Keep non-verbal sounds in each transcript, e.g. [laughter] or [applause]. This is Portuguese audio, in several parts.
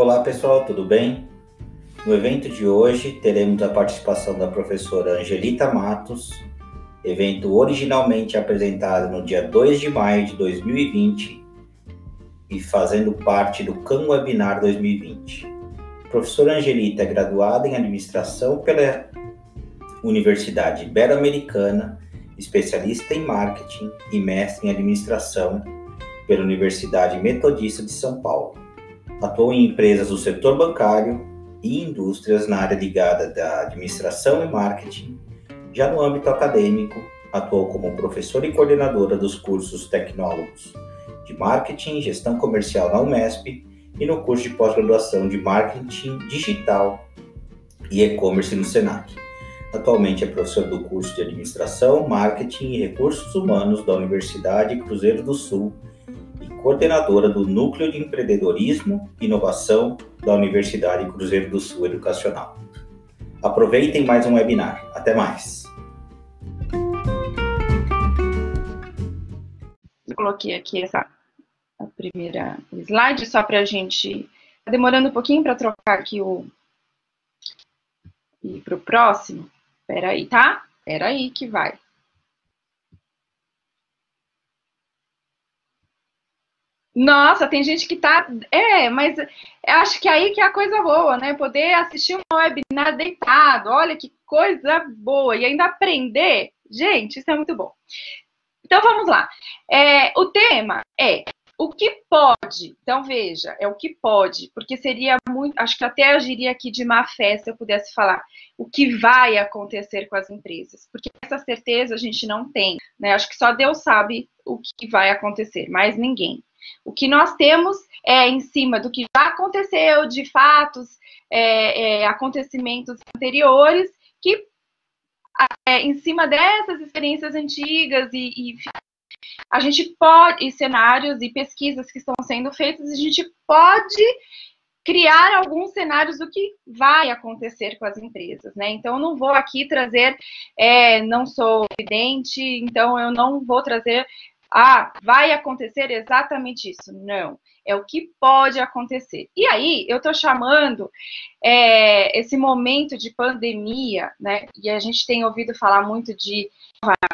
Olá pessoal, tudo bem? No evento de hoje teremos a participação da professora Angelita Matos, evento originalmente apresentado no dia 2 de maio de 2020 e fazendo parte do CAM Webinar 2020. A professora Angelita é graduada em administração pela Universidade Ibero-Americana, especialista em marketing e mestre em administração pela Universidade Metodista de São Paulo. Atuou em empresas do setor bancário e indústrias na área ligada da administração e marketing. Já no âmbito acadêmico, atuou como professora e coordenadora dos cursos tecnólogos de marketing e gestão comercial na UMESP e no curso de pós-graduação de marketing digital e e-commerce no SENAC. Atualmente é professor do curso de Administração, Marketing e Recursos Humanos da Universidade Cruzeiro do Sul coordenadora do Núcleo de Empreendedorismo e Inovação da Universidade Cruzeiro do Sul Educacional. Aproveitem mais um webinar. Até mais! Coloquei aqui essa a primeira slide só para a gente. Tá demorando um pouquinho para trocar aqui o. E para o próximo. Espera aí, tá? Espera aí que vai. Nossa, tem gente que tá. É, mas acho que aí que é a coisa boa, né? Poder assistir um webinar deitado. Olha que coisa boa. E ainda aprender. Gente, isso é muito bom. Então vamos lá. É, o tema é o que pode, então veja, é o que pode, porque seria muito, acho que até agiria aqui de má fé se eu pudesse falar o que vai acontecer com as empresas, porque essa certeza a gente não tem, né? Acho que só Deus sabe o que vai acontecer, mais ninguém. O que nós temos é em cima do que já aconteceu, de fatos, é, é, acontecimentos anteriores, que é, em cima dessas experiências antigas e, e a gente pode, e cenários e pesquisas que estão sendo feitas, a gente pode criar alguns cenários do que vai acontecer com as empresas, né? Então, não vou aqui trazer, é, não sou evidente, então eu não vou trazer, ah, vai acontecer exatamente isso. Não, é o que pode acontecer. E aí, eu estou chamando é, esse momento de pandemia, né? E a gente tem ouvido falar muito de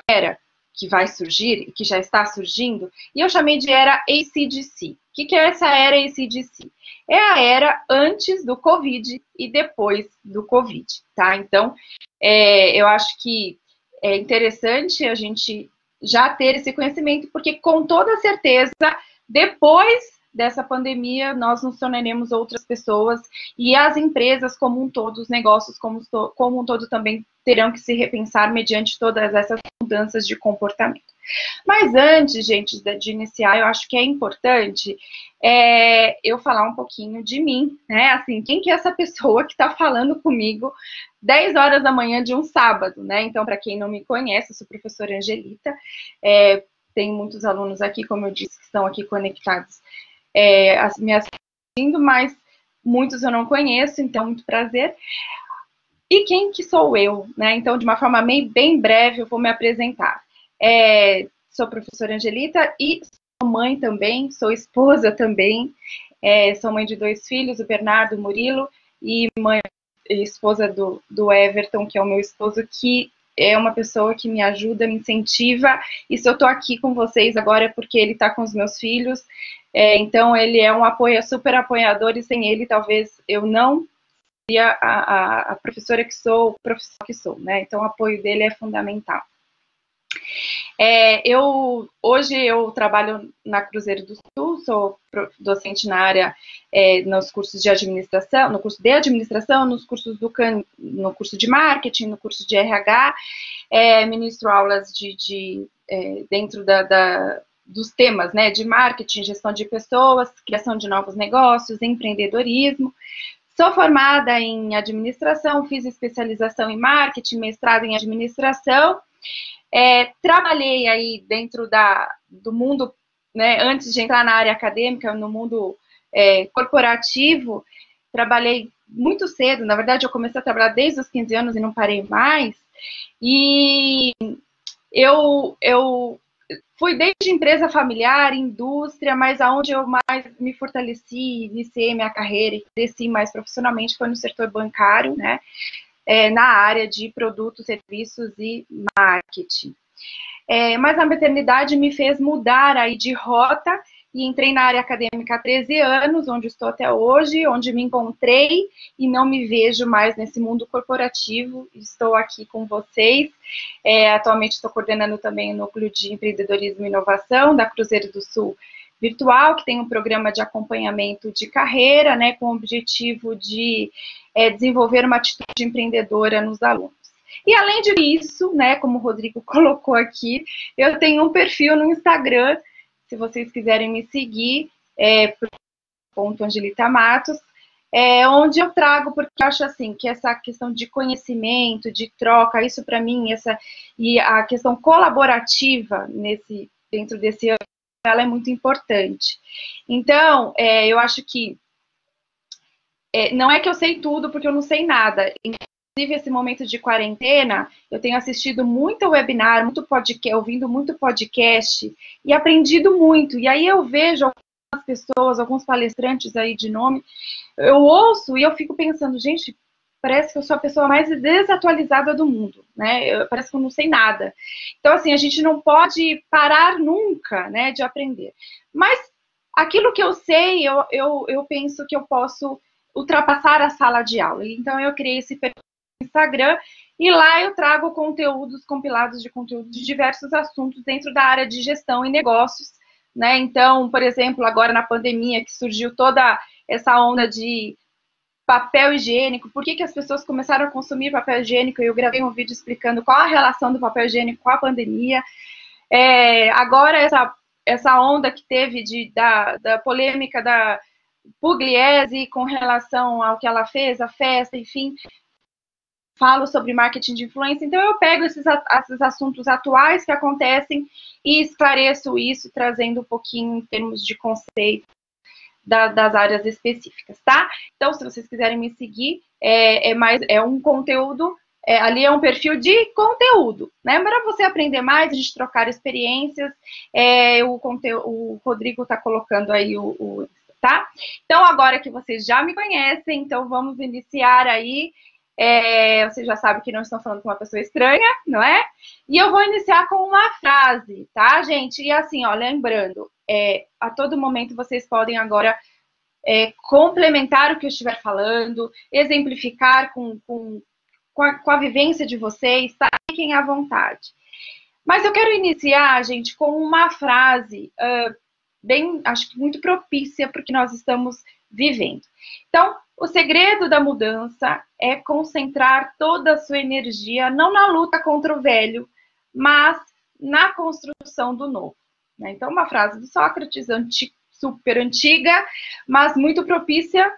era, que vai surgir, que já está surgindo, e eu chamei de era ACDC. O que, que é essa era ACDC? É a era antes do Covid e depois do Covid, tá? Então, é, eu acho que é interessante a gente já ter esse conhecimento, porque com toda certeza, depois dessa pandemia, nós nos tornaremos outras pessoas e as empresas como um todo, os negócios como, como um todo também terão que se repensar mediante todas essas mudanças de comportamento. Mas antes, gente, de iniciar, eu acho que é importante é, eu falar um pouquinho de mim, né? Assim, quem que é essa pessoa que está falando comigo 10 horas da manhã de um sábado, né? Então, para quem não me conhece, eu sou professora Angelita, é, tem muitos alunos aqui, como eu disse, que estão aqui conectados é, me assistindo, mas muitos eu não conheço, então muito prazer. E quem que sou eu, né? Então, de uma forma bem breve, eu vou me apresentar. É, sou professora Angelita e sou mãe também, sou esposa também, é, sou mãe de dois filhos, o Bernardo o Murilo, e mãe e esposa do, do Everton, que é o meu esposo, que é uma pessoa que me ajuda, me incentiva, e se eu tô aqui com vocês agora é porque ele tá com os meus filhos, é, então ele é um apoio, super apoiador, e sem ele talvez eu não seria a, a, a professora que sou, o professor que sou, né? Então o apoio dele é fundamental. É, eu hoje eu trabalho na Cruzeiro do Sul, sou docente na área é, nos cursos de administração, no curso de administração, nos cursos do no curso de marketing, no curso de RH, é, ministro aulas de, de é, dentro da, da, dos temas, né, de marketing, gestão de pessoas, criação de novos negócios, empreendedorismo. Sou formada em administração, fiz especialização em marketing, mestrado em administração é, trabalhei aí dentro da, do mundo, né, antes de entrar na área acadêmica, no mundo é, corporativo, trabalhei muito cedo, na verdade eu comecei a trabalhar desde os 15 anos e não parei mais, e eu, eu fui desde empresa familiar, indústria, mas aonde eu mais me fortaleci, iniciei minha carreira e cresci mais profissionalmente foi no setor bancário, né? É, na área de produtos, serviços e marketing. É, mas a maternidade me fez mudar aí de rota e entrei na área acadêmica há 13 anos, onde estou até hoje, onde me encontrei e não me vejo mais nesse mundo corporativo. Estou aqui com vocês. É, atualmente estou coordenando também o núcleo de empreendedorismo e inovação da Cruzeiro do Sul Virtual, que tem um programa de acompanhamento de carreira, né, com o objetivo de é, desenvolver uma atitude empreendedora nos alunos. E além disso, né, como o Rodrigo [laughs] colocou aqui, eu tenho um perfil no Instagram se vocês quiserem me seguir, é ponto Angelita Matos, é, onde eu trago, porque eu acho assim, que essa questão de conhecimento, de troca, isso para mim, essa, e a questão colaborativa nesse, dentro desse ela é muito importante. Então, é, eu acho que é, não é que eu sei tudo, porque eu não sei nada. Inclusive, esse momento de quarentena, eu tenho assistido muito webinar, muito podcast, ouvindo muito podcast e aprendido muito. E aí eu vejo algumas pessoas, alguns palestrantes aí de nome, eu ouço e eu fico pensando, gente, parece que eu sou a pessoa mais desatualizada do mundo, né? Eu, parece que eu não sei nada. Então, assim, a gente não pode parar nunca, né, de aprender. Mas aquilo que eu sei, eu, eu, eu penso que eu posso ultrapassar a sala de aula. Então, eu criei esse Instagram, e lá eu trago conteúdos compilados de conteúdos de diversos assuntos dentro da área de gestão e negócios, né? Então, por exemplo, agora na pandemia que surgiu toda essa onda de papel higiênico, por que, que as pessoas começaram a consumir papel higiênico? Eu gravei um vídeo explicando qual a relação do papel higiênico com a pandemia. É, agora, essa, essa onda que teve de, da, da polêmica da Pugliese com relação ao que ela fez, a festa, enfim, falo sobre marketing de influência, então eu pego esses, esses assuntos atuais que acontecem e esclareço isso, trazendo um pouquinho em termos de conceito da, das áreas específicas, tá? Então, se vocês quiserem me seguir, é, é mais é um conteúdo, é, ali é um perfil de conteúdo, né? Para você aprender mais, a gente trocar experiências, é, o, conteúdo, o Rodrigo está colocando aí o, o tá? Então, agora que vocês já me conhecem, então vamos iniciar aí é, você já sabe que não estão falando com uma pessoa estranha, não é? E eu vou iniciar com uma frase, tá, gente? E assim, ó, lembrando, é, a todo momento vocês podem agora é, complementar o que eu estiver falando, exemplificar com, com, com, a, com a vivência de vocês, tá? Fiquem à vontade. Mas eu quero iniciar, gente, com uma frase uh, bem, acho que muito propícia porque nós estamos vivendo. Então, o segredo da mudança é concentrar toda a sua energia não na luta contra o velho, mas na construção do novo. Né? Então, uma frase do Sócrates, anti, super antiga, mas muito propícia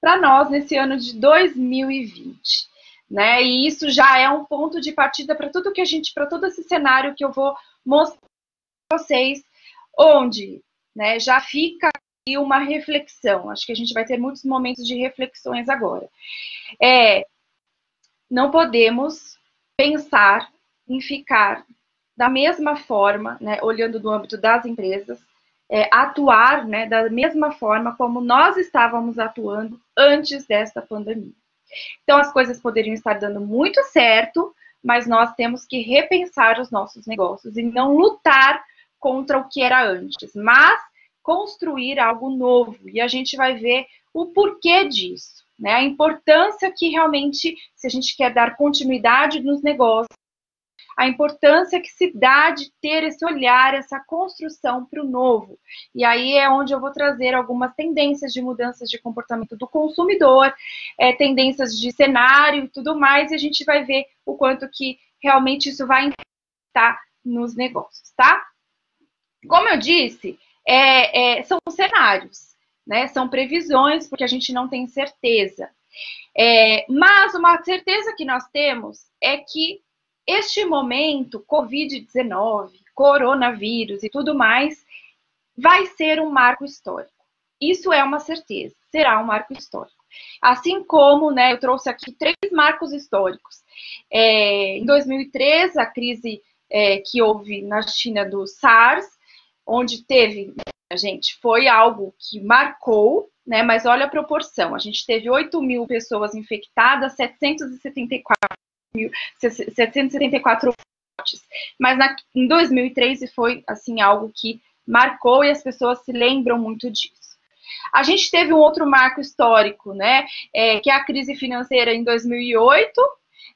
para nós nesse ano de 2020. Né? E isso já é um ponto de partida para tudo que a gente, para todo esse cenário que eu vou mostrar para vocês, onde né, já fica e uma reflexão. Acho que a gente vai ter muitos momentos de reflexões agora. É, não podemos pensar em ficar da mesma forma, né, olhando do âmbito das empresas, é, atuar né, da mesma forma como nós estávamos atuando antes desta pandemia. Então, as coisas poderiam estar dando muito certo, mas nós temos que repensar os nossos negócios e não lutar contra o que era antes, mas construir algo novo. E a gente vai ver o porquê disso, né? A importância que realmente, se a gente quer dar continuidade nos negócios, a importância que se dá de ter esse olhar, essa construção para o novo. E aí é onde eu vou trazer algumas tendências de mudanças de comportamento do consumidor, é, tendências de cenário e tudo mais, e a gente vai ver o quanto que realmente isso vai impactar nos negócios, tá? Como eu disse, é, é, são cenários, né? São previsões, porque a gente não tem certeza. É, mas uma certeza que nós temos é que este momento, Covid-19, coronavírus e tudo mais, vai ser um marco histórico. Isso é uma certeza, será um marco histórico. Assim como, né, eu trouxe aqui três marcos históricos. É, em 2003, a crise é, que houve na China do SARS, onde teve, gente, foi algo que marcou, né? Mas olha a proporção. A gente teve 8 mil pessoas infectadas, 774 mil, 774 mortes. Mas na, em 2013 foi, assim, algo que marcou e as pessoas se lembram muito disso. A gente teve um outro marco histórico, né? É, que é a crise financeira em 2008,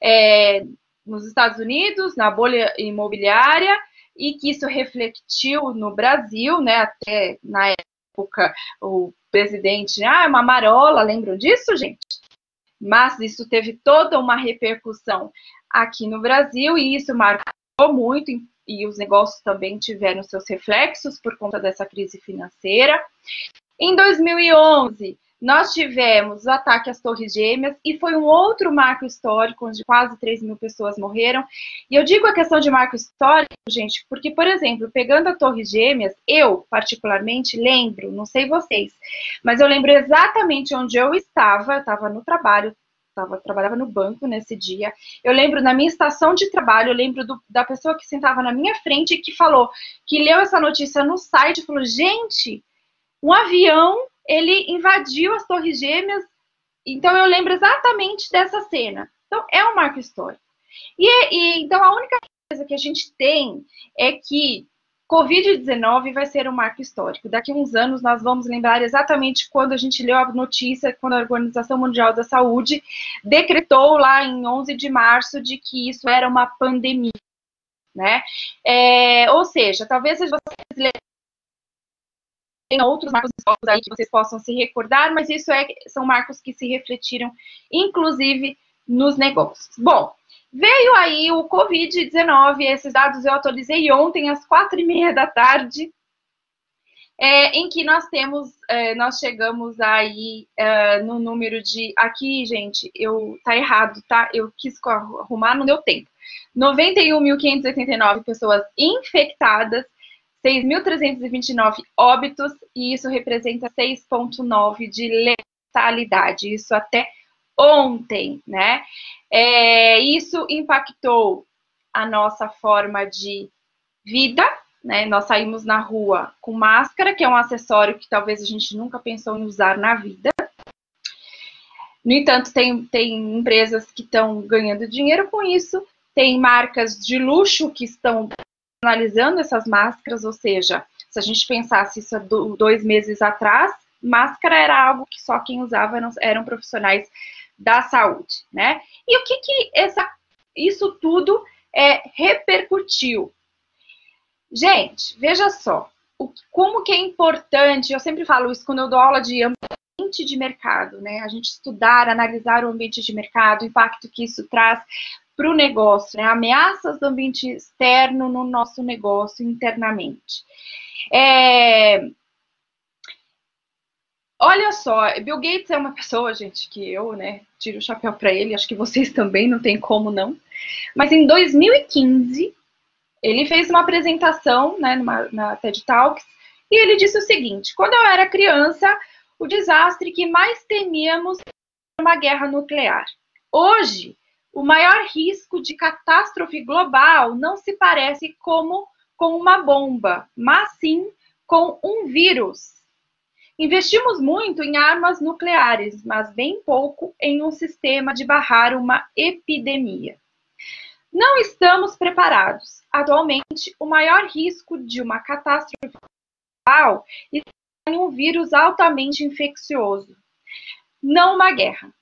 é, nos Estados Unidos, na bolha imobiliária, e que isso refletiu no Brasil, né? Até na época o presidente, ah, é uma marola, lembram disso, gente? Mas isso teve toda uma repercussão aqui no Brasil e isso marcou muito e os negócios também tiveram seus reflexos por conta dessa crise financeira. Em 2011, nós tivemos o ataque às Torres Gêmeas e foi um outro marco histórico, onde quase 3 mil pessoas morreram. E eu digo a questão de marco histórico, gente, porque, por exemplo, pegando a Torres Gêmeas, eu, particularmente, lembro, não sei vocês, mas eu lembro exatamente onde eu estava, eu estava no trabalho, tava, trabalhava no banco nesse dia. Eu lembro na minha estação de trabalho, eu lembro do, da pessoa que sentava na minha frente e que falou, que leu essa notícia no site e falou: gente, um avião ele invadiu as Torres Gêmeas. Então eu lembro exatamente dessa cena. Então é um marco histórico. E, e então a única coisa que a gente tem é que Covid-19 vai ser um marco histórico. Daqui a uns anos nós vamos lembrar exatamente quando a gente leu a notícia, quando a Organização Mundial da Saúde decretou lá em 11 de março de que isso era uma pandemia, né? É, ou seja, talvez vocês tem outros marcos históricos aí que vocês possam se recordar, mas isso é, são marcos que se refletiram, inclusive, nos negócios. Bom, veio aí o Covid-19, esses dados eu atualizei ontem às quatro e meia da tarde, é, em que nós temos, é, nós chegamos aí é, no número de, aqui, gente, eu tá errado, tá? Eu quis arrumar, não deu tempo. 91.589 pessoas infectadas 6.329 óbitos, e isso representa 6,9% de letalidade. Isso até ontem, né? É, isso impactou a nossa forma de vida, né? Nós saímos na rua com máscara, que é um acessório que talvez a gente nunca pensou em usar na vida. No entanto, tem, tem empresas que estão ganhando dinheiro com isso, tem marcas de luxo que estão analisando essas máscaras, ou seja, se a gente pensasse isso dois meses atrás, máscara era algo que só quem usava eram, eram profissionais da saúde, né? E o que que essa, isso tudo é, repercutiu? Gente, veja só, o, como que é importante, eu sempre falo isso quando eu dou aula de ambiente de mercado, né? A gente estudar, analisar o ambiente de mercado, o impacto que isso traz para o negócio, né? ameaças do ambiente externo no nosso negócio internamente. É... Olha só, Bill Gates é uma pessoa, gente, que eu, né, tiro o chapéu para ele, acho que vocês também, não tem como não. Mas em 2015, ele fez uma apresentação, né, numa, na TED Talks, e ele disse o seguinte: quando eu era criança, o desastre que mais temíamos era uma guerra nuclear. Hoje, o maior risco de catástrofe global não se parece como com uma bomba, mas sim com um vírus. Investimos muito em armas nucleares, mas bem pouco em um sistema de barrar uma epidemia. Não estamos preparados. Atualmente, o maior risco de uma catástrofe global está em um vírus altamente infeccioso, não uma guerra.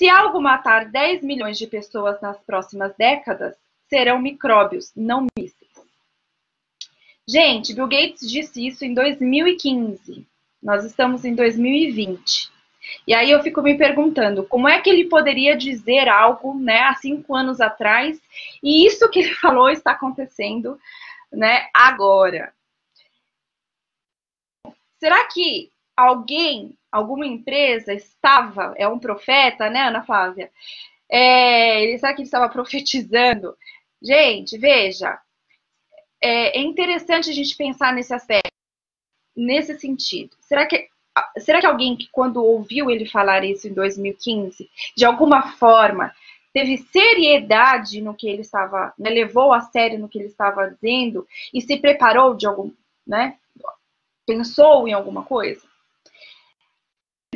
Se algo matar 10 milhões de pessoas nas próximas décadas, serão micróbios, não mísseis. Gente, Bill Gates disse isso em 2015. Nós estamos em 2020. E aí eu fico me perguntando, como é que ele poderia dizer algo, né, há cinco anos atrás, e isso que ele [laughs] falou está acontecendo, né, agora? Será que alguém alguma empresa estava, é um profeta, né, Ana Flávia? É, ele sabe que ele estava [laughs] profetizando. Gente, veja, é, é, interessante a gente pensar nesse aspecto, nesse sentido. Será que, será que alguém que quando ouviu ele falar isso em 2015, de alguma forma, teve seriedade no que ele estava, né, levou a sério no que ele estava dizendo e se preparou de algum, né, pensou em alguma coisa?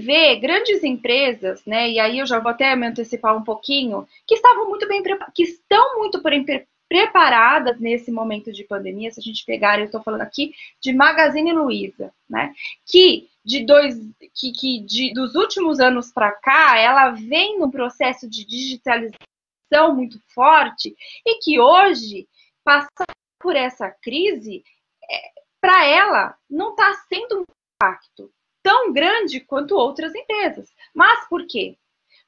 Vê grandes empresas, né, e aí eu já vou até me antecipar um pouquinho, que estavam muito bem que estão muito bem preparadas nesse momento de pandemia, se a gente pegar, eu estou falando aqui de Magazine Luiza, né, que de dois que, que de, dos últimos anos para cá ela vem num processo de digitalização muito forte e que hoje passar por essa crise é, para ela não está sendo um impacto tão grande quanto outras empresas. Mas por quê?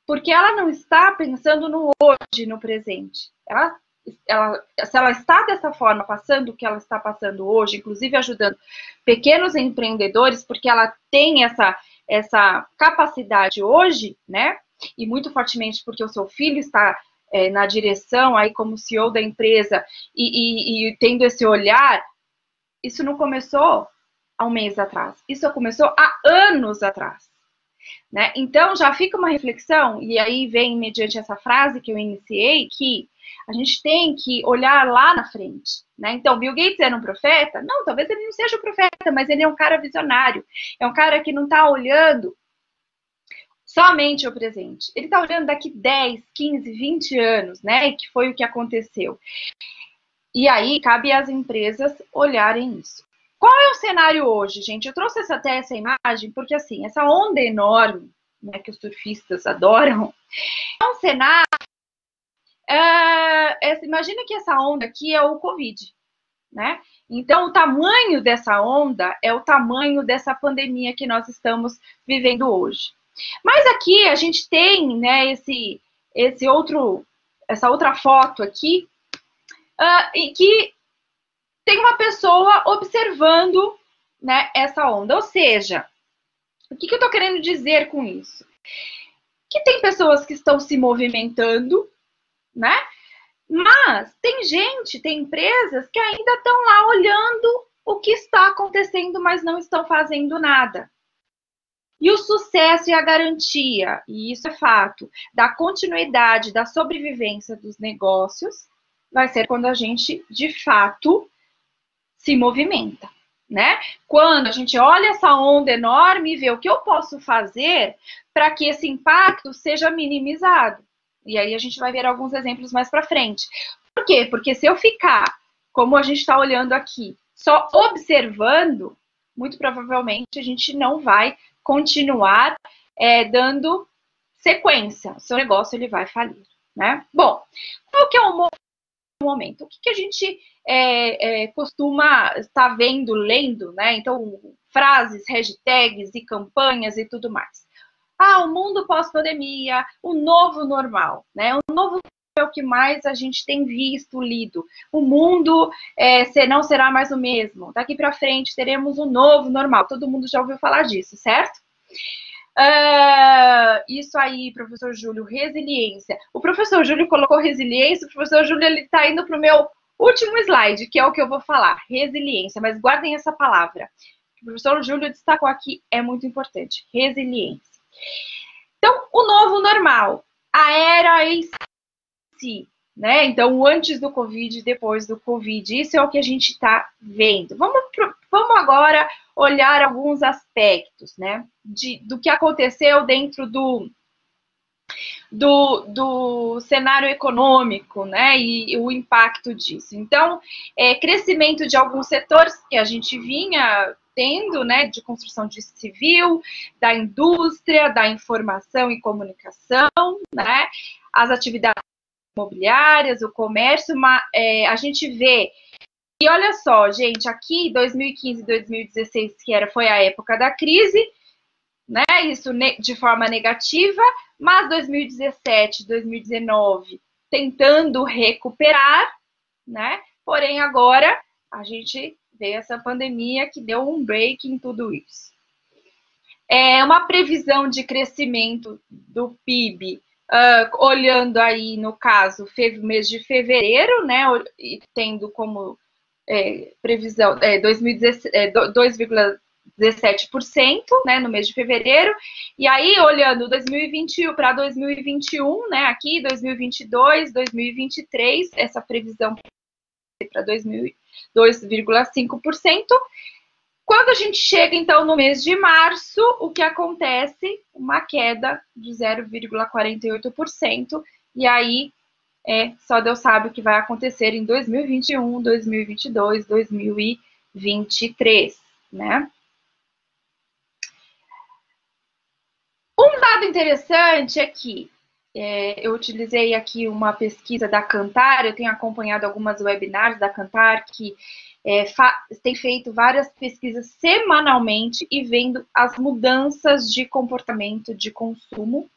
Porque ela não está pensando no hoje, no presente. Ela ela, se ela está dessa forma, passando o que ela está passando hoje, inclusive ajudando pequenos empreendedores, porque ela tem essa, essa capacidade hoje, né? E muito fortemente porque o seu filho está é, na direção, aí como CEO da empresa, e, e, e tendo esse olhar, isso não começou há um mês atrás, isso começou há anos atrás. Né? Então já fica uma reflexão, e aí vem mediante essa frase que eu iniciei, que a gente tem que olhar lá na frente. Né? Então, Bill Gates era um profeta? Não, talvez ele não seja um profeta, mas ele é um cara visionário. É um cara que não está olhando somente o presente. Ele está olhando daqui 10, 15, 20 anos, né? Que foi o que aconteceu. E aí cabe às empresas olharem isso. Qual é o cenário hoje, gente? Eu trouxe essa, até essa imagem porque assim, essa onda enorme, né, que os surfistas [laughs] adoram, é um cenário é, imagina que essa onda aqui é o Covid, né? Então, o tamanho dessa onda é o tamanho dessa pandemia que nós estamos vivendo hoje. Mas aqui a gente tem, né, esse, esse outro, essa outra foto aqui, uh, que tem uma pessoa observando, né, essa onda. Ou seja, o que, que eu estou querendo dizer com isso? Que tem pessoas que estão se movimentando, né? Mas tem gente, tem empresas que ainda estão lá olhando o que está acontecendo, mas não estão fazendo nada. E o sucesso e a garantia, e isso é fato, da continuidade, da sobrevivência dos negócios, vai ser quando a gente, de fato, se movimenta, né? Quando a gente olha essa onda enorme e vê o que eu posso fazer para que esse impacto seja minimizado. E aí a gente vai ver alguns exemplos mais para frente. Por quê? Porque se eu ficar, como a gente está olhando aqui, só observando, muito provavelmente a gente não vai continuar é, dando sequência. O seu negócio ele vai falir, né? Bom, qual que é o momento? O que, que a gente é, é, costuma estar vendo, lendo, né? Então, frases, hashtags e campanhas e tudo mais. Ah, o mundo pós-pandemia, o novo normal, né? O novo é o que mais a gente tem visto, lido. O mundo é, não será mais o mesmo. Daqui para frente teremos um novo normal. Todo mundo já ouviu falar disso, certo? Uh, isso aí, professor Júlio, resiliência. O professor Júlio colocou resiliência, o professor Júlio ele está indo para o meu último slide, que é o que eu vou falar, resiliência. Mas guardem essa palavra. O professor Júlio destacou aqui, é muito importante, resiliência. Então, o novo normal, a era em si, né? Então, antes do Covid depois do Covid, isso é o que a gente está vendo. Vamos, vamos agora olhar alguns aspectos, né? De, do que aconteceu dentro do, do, do cenário econômico, né? E, e o impacto disso. Então, é, crescimento de alguns setores que a gente vinha tendo, né, de construção de civil, da indústria, da informação e comunicação, né, as atividades imobiliárias, o comércio, uma, é, a gente vê e olha só, gente, aqui 2015 e 2016, que era, foi a época da crise, né? Isso de forma negativa, mas 2017, 2019 tentando recuperar, né? Porém, agora a gente veio essa pandemia que deu um break em tudo isso. É uma previsão de crescimento do PIB, uh, olhando aí, no caso, mês de fevereiro, né, tendo como é, previsão é, 2,3%, 17%, né, no mês de fevereiro. E aí, olhando 2021 para 2021, né, aqui 2022, 2023, essa previsão para 2,5%. Quando a gente chega, então, no mês de março, o que acontece? Uma queda de 0,48%. E aí, é, só Deus sabe o que vai acontecer em 2021, 2022, 2023, né? Um dado interessante é que é, eu utilizei aqui uma pesquisa da Cantar, eu tenho acompanhado algumas webinars da Cantar que é, tem feito várias pesquisas semanalmente e vendo as mudanças de comportamento de consumo.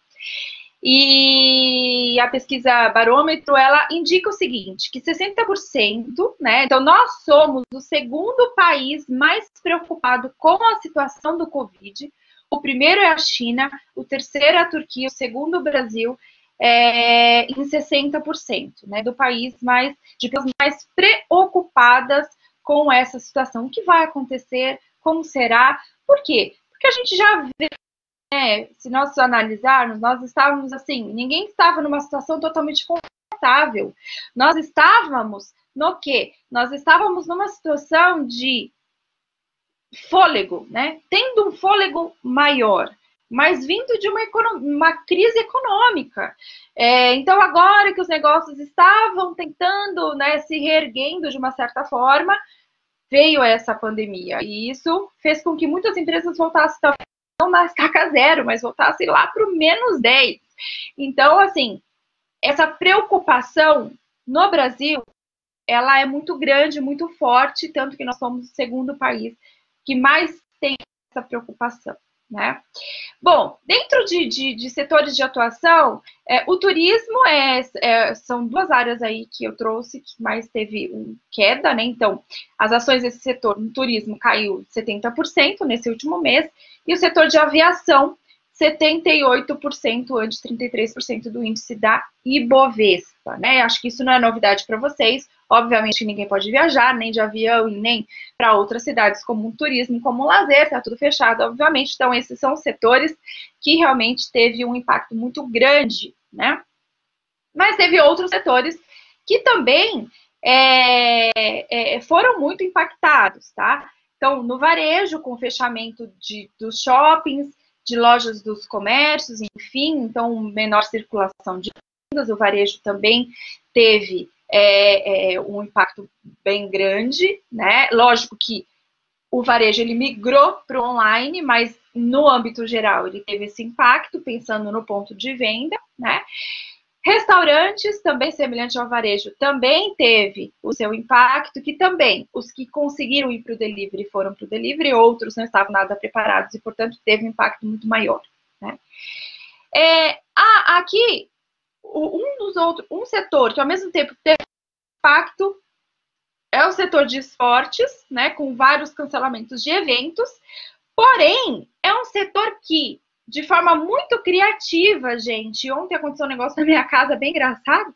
E a pesquisa barômetro, ela indica o seguinte, que 60%, né? Então, nós somos o segundo país mais preocupado com a situação do Covid, o primeiro é a China, o terceiro é a Turquia, o segundo o Brasil, é, em 60%, né, do país mais, de pessoas mais preocupadas com essa situação. O que vai acontecer? Como será? Por quê? Porque a gente já vê, né, se nós analisarmos, nós estávamos assim, ninguém estava numa situação totalmente confortável. Nós estávamos no quê? Nós estávamos numa situação de fôlego, né? Tendo um fôlego maior, mas vindo de uma, uma crise econômica. É, então, agora que os negócios estavam tentando, né, se reerguendo de uma certa forma, veio essa pandemia. E isso fez com que muitas empresas voltassem, não na estaca zero, mas voltassem lá para o menos 10. Então, assim, essa preocupação no Brasil, ela é muito grande, muito forte, tanto que nós somos o segundo país que mais tem essa preocupação. Né? Bom, dentro de, de, de setores de atuação, é, o turismo é, é, são duas áreas aí que eu trouxe que mais teve um queda, né? Então, as ações desse setor no turismo caiu 70% nesse último mês, e o setor de aviação 78% antes 33% do índice da Ibovespa, né? Acho que isso não é novidade para vocês. Obviamente ninguém pode viajar, nem de avião e nem para outras cidades como um turismo, como um lazer, tá tudo fechado, obviamente. Então, esses são setores que realmente teve um impacto muito grande, né? Mas teve outros setores que também é, é, foram muito impactados, tá? Então, no varejo, com o fechamento de, dos shoppings, de lojas dos comércios, enfim, então menor circulação de vendas, o varejo também teve é, é, um impacto bem grande, né? Lógico que o varejo ele migrou para o online, mas no âmbito geral ele teve esse impacto, pensando no ponto de venda, né? Restaurantes, também semelhante ao varejo, também teve o seu impacto, que também os que conseguiram ir para o delivery foram para o delivery, outros não estavam nada preparados e, portanto, teve um impacto muito maior. Né? É, aqui, um dos outros, um setor que ao mesmo tempo teve impacto é o setor de esportes, né, com vários cancelamentos de eventos, porém, é um setor que, de forma muito criativa, gente, ontem aconteceu um negócio na minha casa bem engraçado,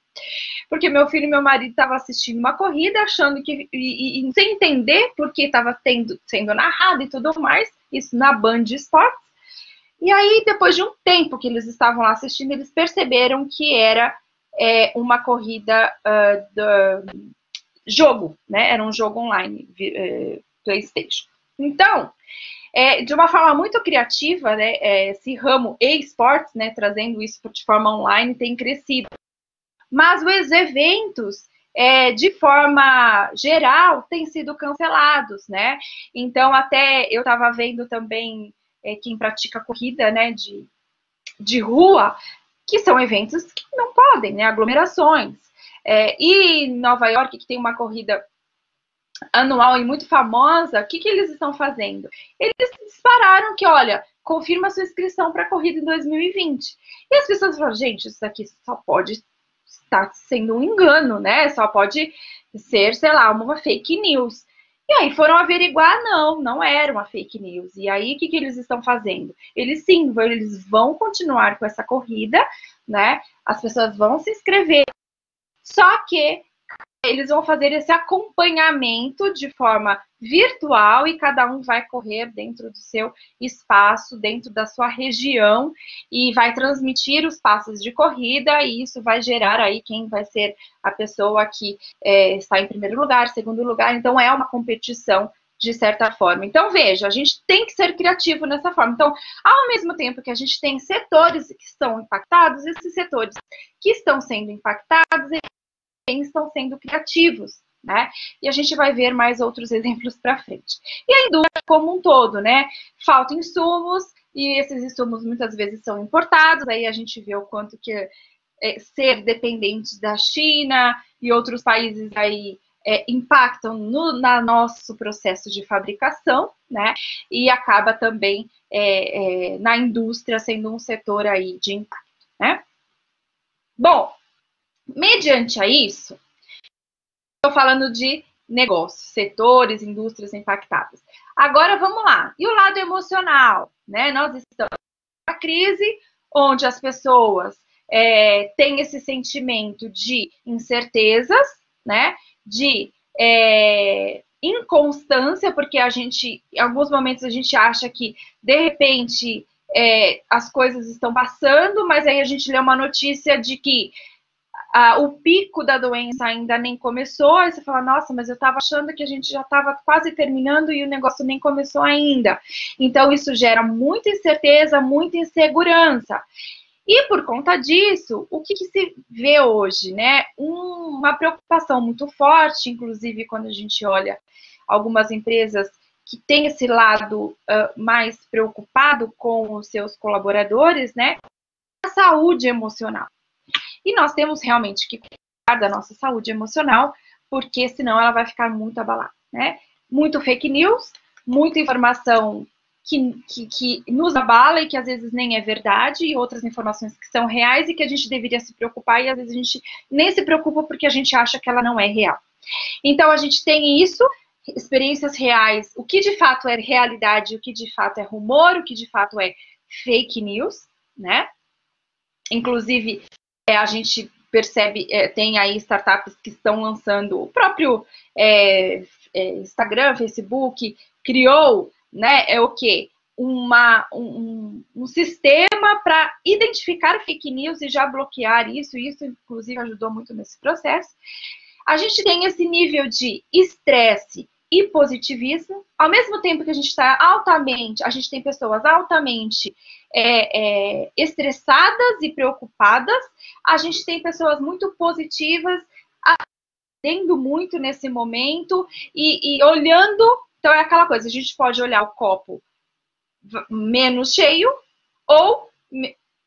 porque meu filho e meu marido estavam assistindo uma corrida, achando que, e, e sem entender porque estava sendo narrado e tudo mais, isso na Band Esportes, e aí, depois de um tempo que eles estavam lá assistindo, eles perceberam que era é, uma corrida uh, do jogo, né? Era um jogo online, uh, PlayStation. Então, é, de uma forma muito criativa, né? É, esse ramo e-sports, né? Trazendo isso de forma online, tem crescido. Mas os eventos é, de forma geral, têm sido cancelados, né? Então, até eu estava vendo também é, quem pratica corrida, né, de, de rua, que são eventos que não podem, né, aglomerações. É, e Nova York, que tem uma corrida anual e muito famosa, o que, que eles estão fazendo? Eles dispararam que, olha, confirma sua inscrição para a corrida em 2020. E as pessoas falam, gente, isso aqui só pode estar sendo um engano, né? Só pode ser, sei lá, uma fake news. E aí foram averiguar, não, não era uma fake news. E aí o que, que eles estão fazendo? Eles sim, eles vão continuar com essa corrida, né? As pessoas vão se inscrever. Só que eles vão fazer esse acompanhamento de forma virtual e cada um vai correr dentro do seu espaço, dentro da sua região e vai transmitir os passos de corrida e isso vai gerar aí quem vai ser a pessoa que é, está em primeiro lugar, segundo lugar. Então é uma competição de certa forma. Então, veja, a gente tem que ser criativo nessa forma. Então, ao mesmo tempo que a gente tem setores que estão impactados, esses setores que estão sendo impactados, estão sendo criativos, né? E a gente vai ver mais outros exemplos para frente. E a indústria como um todo, né? Faltam insumos, e esses insumos muitas vezes são importados, aí a gente vê o quanto que é, ser dependente da China e outros países aí é, impactam no na nosso processo de fabricação, né? E acaba também é, é, na indústria sendo um setor aí de impacto, né? Bom, mediante a isso, estou falando de negócios, setores, indústrias impactadas. Agora vamos lá. E o lado emocional, né? Nós estamos numa crise onde as pessoas é, têm esse sentimento de incertezas, né? de é, inconstância, porque a gente, em alguns momentos, a gente acha que, de repente, é, as coisas estão passando, mas aí a gente lê uma notícia de que ah, o pico da doença ainda nem começou, aí você fala, nossa, mas eu estava achando que a gente já estava quase terminando e o negócio nem começou ainda. Então, isso gera muita incerteza, muita insegurança. E por conta disso, o que, que se vê hoje, né? Um, uma preocupação muito forte, inclusive quando a gente olha algumas empresas que têm esse lado uh, mais preocupado com os seus colaboradores, né? A saúde emocional. E nós temos realmente que cuidar da nossa saúde emocional, porque senão ela vai ficar muito abalada, né? Muito fake news, muita informação que, que, que, nos abala e que às vezes nem é verdade, e outras informações que são reais e que a gente deveria se preocupar, e às vezes a gente nem se preocupa porque a gente acha que ela não é real. Então a gente tem isso, experiências reais, o que de fato é realidade, o que de fato é rumor, o que de fato é fake news, né? Inclusive, é, a gente percebe, é, tem aí startups que estão lançando o próprio é, é Instagram, Facebook, criou né, é o quê? Uma, um, um sistema para identificar fake news e já bloquear isso, isso inclusive ajudou muito nesse processo. A gente tem esse nível de estresse e positivismo, ao mesmo tempo que a gente está altamente, a gente tem pessoas altamente é, é, estressadas e preocupadas, a gente tem pessoas muito positivas, aprendendo muito nesse momento e, e olhando então é aquela coisa, a gente pode olhar o copo menos cheio ou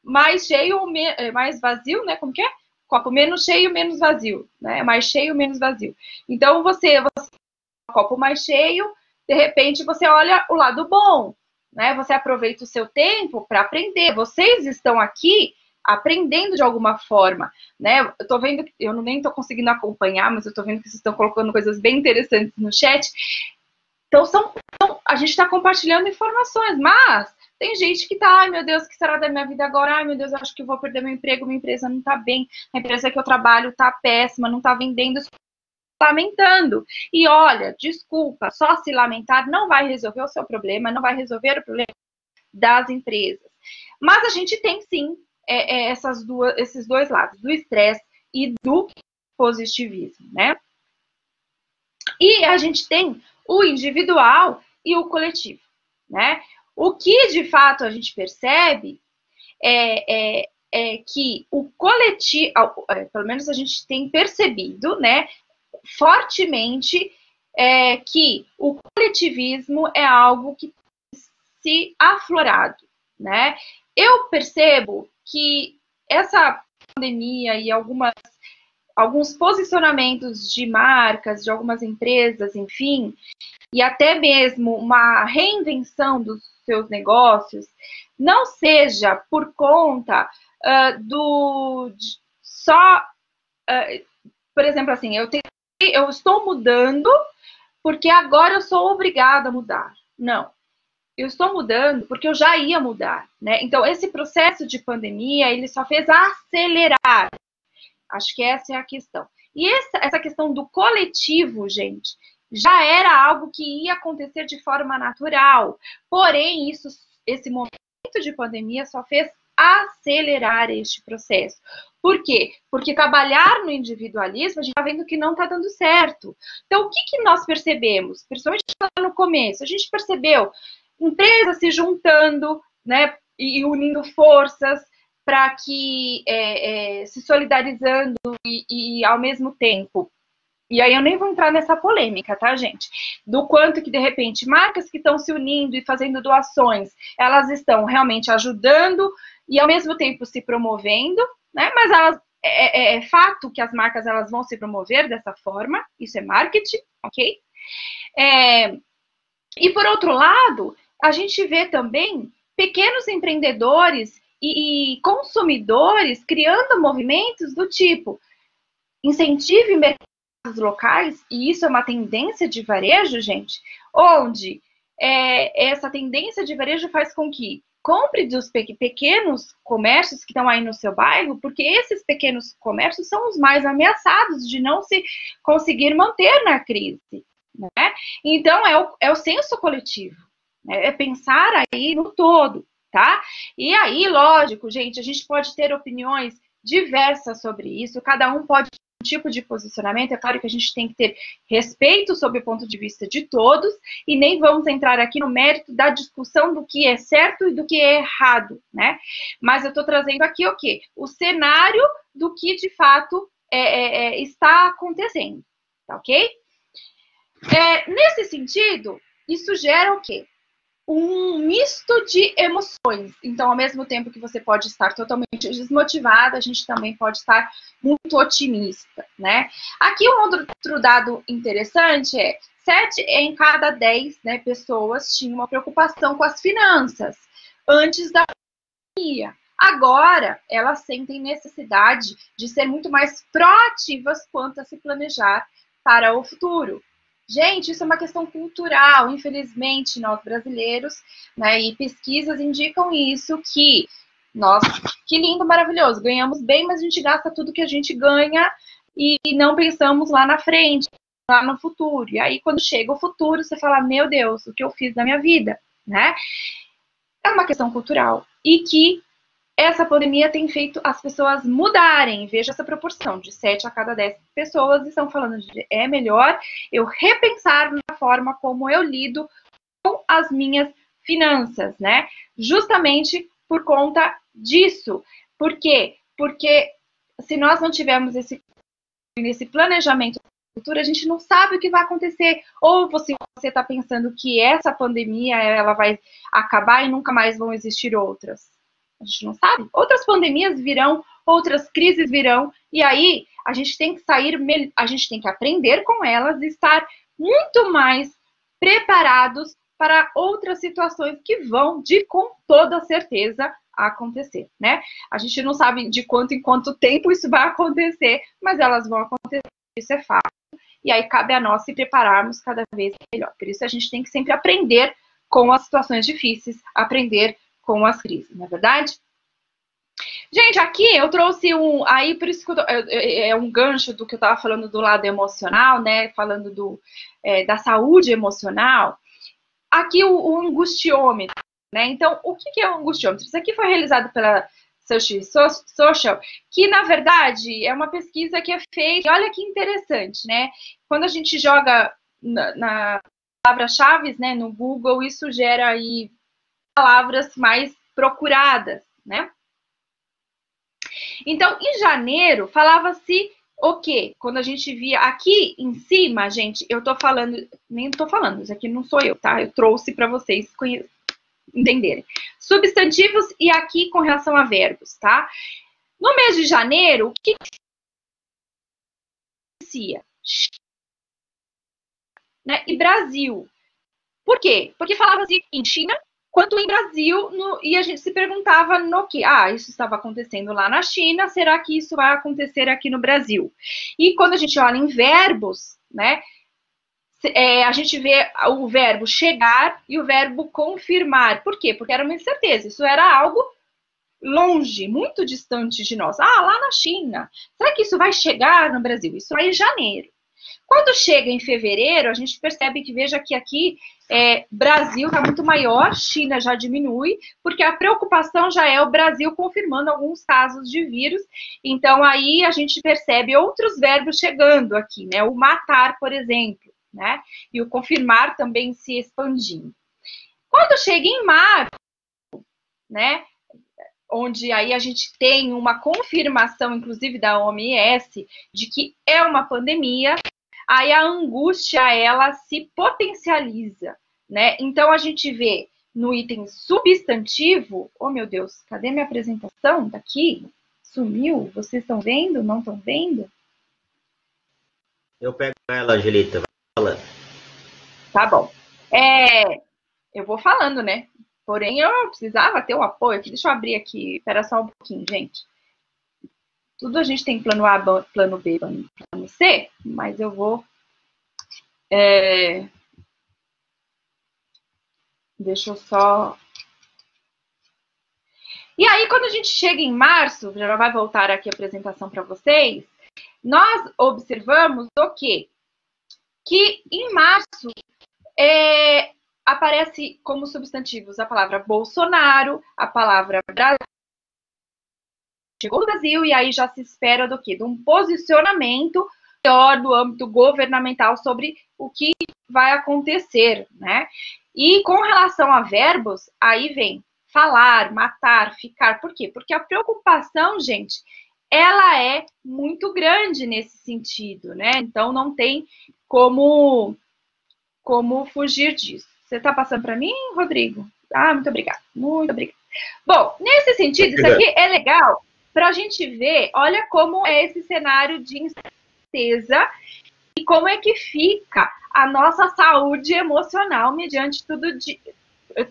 mais cheio ou é, mais vazio, né? Como que é? Copo menos cheio, menos vazio, né? Mais cheio, menos vazio. Então você, você copo mais cheio, de repente você olha o lado bom, né? Você aproveita o seu tempo para aprender. Vocês estão aqui aprendendo de alguma forma, né? Eu tô vendo, eu nem tô conseguindo acompanhar, mas eu tô vendo que vocês estão colocando coisas bem interessantes no chat. Então, são, a gente está compartilhando informações, mas tem gente que está, ai meu Deus, o que será da minha vida agora? Ai meu Deus, acho que vou perder meu emprego, minha empresa não está bem, a empresa que eu trabalho está péssima, não está vendendo, lamentando. E olha, desculpa, só se lamentar não vai resolver o seu problema, não vai resolver o problema das empresas. Mas a gente tem sim é, é, essas duas, esses dois lados, do estresse e do positivismo, né? E a gente tem o individual e o coletivo, né? O que de fato a gente percebe é, é, é que o coletivo, é, pelo menos a gente tem percebido, né, fortemente, é, que o coletivismo é algo que se aflorado, né? Eu percebo que essa pandemia e algumas alguns posicionamentos de marcas, de algumas empresas, enfim, e até mesmo uma reinvenção dos seus negócios, não seja por conta uh, do só, uh, por exemplo, assim, eu, tenho, eu estou mudando porque agora eu sou obrigada a mudar. Não. Eu estou mudando porque eu já ia mudar, né? Então, esse processo de pandemia, ele só fez acelerar Acho que essa é a questão. E essa, essa questão do coletivo, gente, já era algo que ia acontecer de forma natural. Porém, isso, esse momento de pandemia só fez acelerar este processo. Por quê? Porque trabalhar no individualismo, a gente está vendo que não está dando certo. Então, o que, que nós percebemos? Principalmente lá no começo, a gente percebeu empresas se juntando, né, e unindo forças para que é, é, se solidarizando e, e ao mesmo tempo e aí eu nem vou entrar nessa polêmica, tá, gente? Do quanto que, de repente, marcas que estão se unindo e fazendo doações, elas estão realmente ajudando e, ao mesmo tempo, se promovendo, né? Mas elas, é, é, é fato que as marcas elas vão se promover dessa forma, isso é marketing, ok? É, e, por outro lado, a gente vê também pequenos empreendedores e, e consumidores criando movimentos do tipo incentive mercados locais, e isso é uma tendência de varejo, gente, onde é, essa tendência de varejo faz com que compre dos pequenos comércios que estão aí no seu bairro, porque esses pequenos comércios são os mais ameaçados de não se conseguir manter na crise. Né? Então, é o, é o senso coletivo, né? é pensar aí no todo, tá? E aí, lógico, gente, a gente pode ter opiniões diversas sobre isso, cada um pode tipo de posicionamento. É claro que a gente tem que ter respeito sob o ponto de vista de todos e nem vamos entrar aqui no mérito da discussão do que é certo e do que é errado, né? Mas eu estou trazendo aqui o quê? O cenário do que de fato é, é, é, está acontecendo, tá ok? É, nesse sentido, isso gera o quê? Um misto de emoções. Então, ao mesmo tempo que você pode estar totalmente desmotivada, a gente também pode estar muito otimista, né? Aqui um outro dado interessante é sete em cada dez né, pessoas tinham uma preocupação com as finanças antes da pandemia. Agora, elas sentem necessidade de ser muito mais proativas quanto a se planejar para o futuro. Gente, isso é uma questão cultural, infelizmente, nós brasileiros, né, e pesquisas indicam isso, que nós, que lindo, maravilhoso, ganhamos bem, mas a gente gasta tudo que a gente ganha e não pensamos lá na frente, lá no futuro. E aí, quando chega o futuro, você fala, meu Deus, o que eu fiz na minha vida, né? É uma questão cultural e que essa pandemia tem feito as pessoas mudarem. Veja essa proporção, de 7 a cada 10 pessoas estão falando de é melhor eu repensar na forma como eu lido com as minhas finanças, né? Justamente por conta disso. Por quê? Porque se nós não tivermos esse, esse planejamento futuro, a gente não sabe o que vai acontecer. Ou você está pensando que essa pandemia ela vai acabar e nunca mais vão existir outras. A gente não sabe. Outras pandemias virão, outras crises virão, e aí a gente tem que sair, a gente tem que aprender com elas e estar muito mais preparados para outras situações que vão, de com toda certeza, acontecer, né? A gente não sabe de quanto em quanto tempo isso vai acontecer, mas elas vão acontecer, isso é fato. E aí cabe a nós se prepararmos cada vez melhor. Por isso a gente tem que sempre aprender com as situações difíceis, aprender com as crises, não é verdade? Gente, aqui eu trouxe um. Aí, por isso que eu, é, é um gancho do que eu estava falando do lado emocional, né? Falando do, é, da saúde emocional. Aqui o, o angustiômetro, né? Então, o que, que é o angustiômetro? Isso aqui foi realizado pela Social, que na verdade é uma pesquisa que é feita. E olha que interessante, né? Quando a gente joga na, na palavra-chave, né, no Google, isso gera aí palavras mais procuradas, né? Então, em janeiro, falava-se o quê? Quando a gente via aqui em cima, gente, eu tô falando, nem tô falando, isso aqui não sou eu, tá? Eu trouxe para vocês entenderem. Substantivos e aqui com relação a verbos, tá? No mês de janeiro, o que acontecia? Né? E Brasil. Por quê? Porque falava-se em China, quanto em Brasil, no, e a gente se perguntava no que, ah, isso estava acontecendo lá na China, será que isso vai acontecer aqui no Brasil? E quando a gente olha em verbos, né, é, a gente vê o verbo chegar e o verbo confirmar. Por quê? Porque era uma incerteza, isso era algo longe, muito distante de nós. Ah, lá na China. Será que isso vai chegar no Brasil? Isso vai em janeiro. Quando chega em fevereiro, a gente percebe que, veja que aqui é, Brasil está muito maior, China já diminui, porque a preocupação já é o Brasil confirmando alguns casos de vírus. Então, aí a gente percebe outros verbos chegando aqui, né? O matar, por exemplo, né? E o confirmar também se expandindo. Quando chega em março, né? Onde aí a gente tem uma confirmação, inclusive da OMS, de que é uma pandemia, aí a angústia ela se potencializa, né? Então a gente vê no item substantivo, oh meu Deus, cadê minha apresentação? Daqui? Sumiu? Vocês estão vendo? Não estão vendo? Eu pego ela, Angelita, vai falando. Tá bom. É, eu vou falando, né? Porém, eu precisava ter o apoio aqui. Deixa eu abrir aqui. Espera só um pouquinho, gente. Tudo a gente tem plano A, plano B, plano C, mas eu vou. É... Deixa eu só. E aí, quando a gente chega em março, já vai voltar aqui a apresentação para vocês, nós observamos o quê? Que em março é, aparece como substantivos a palavra Bolsonaro, a palavra Brasil chegou no Brasil e aí já se espera do quê? De um posicionamento maior do âmbito governamental sobre o que vai acontecer, né? E com relação a verbos, aí vem falar, matar, ficar. Por quê? Porque a preocupação, gente, ela é muito grande nesse sentido, né? Então não tem como como fugir disso. Você está passando para mim, Rodrigo? Ah, muito obrigada. Muito obrigada. Bom, nesse sentido, isso aqui é legal para a gente ver, olha como é esse cenário de incerteza e como é que fica a nossa saúde emocional mediante tudo, de,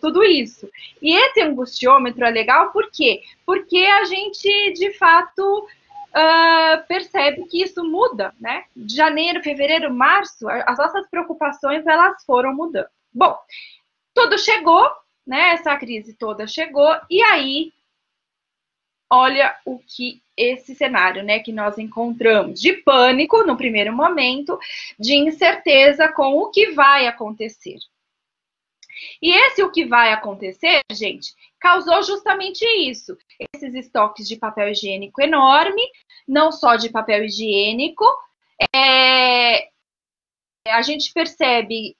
tudo isso. E esse angustiômetro é legal por quê? Porque a gente, de fato, uh, percebe que isso muda, né? De janeiro, fevereiro, março, as nossas preocupações, elas foram mudando. Bom, tudo chegou, né? Essa crise toda chegou, e aí olha o que esse cenário, né, que nós encontramos de pânico no primeiro momento, de incerteza com o que vai acontecer. E esse o que vai acontecer, gente, causou justamente isso. Esses estoques de papel higiênico enorme, não só de papel higiênico, é, a gente percebe,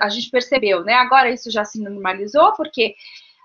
a gente percebeu, né? Agora isso já se normalizou, porque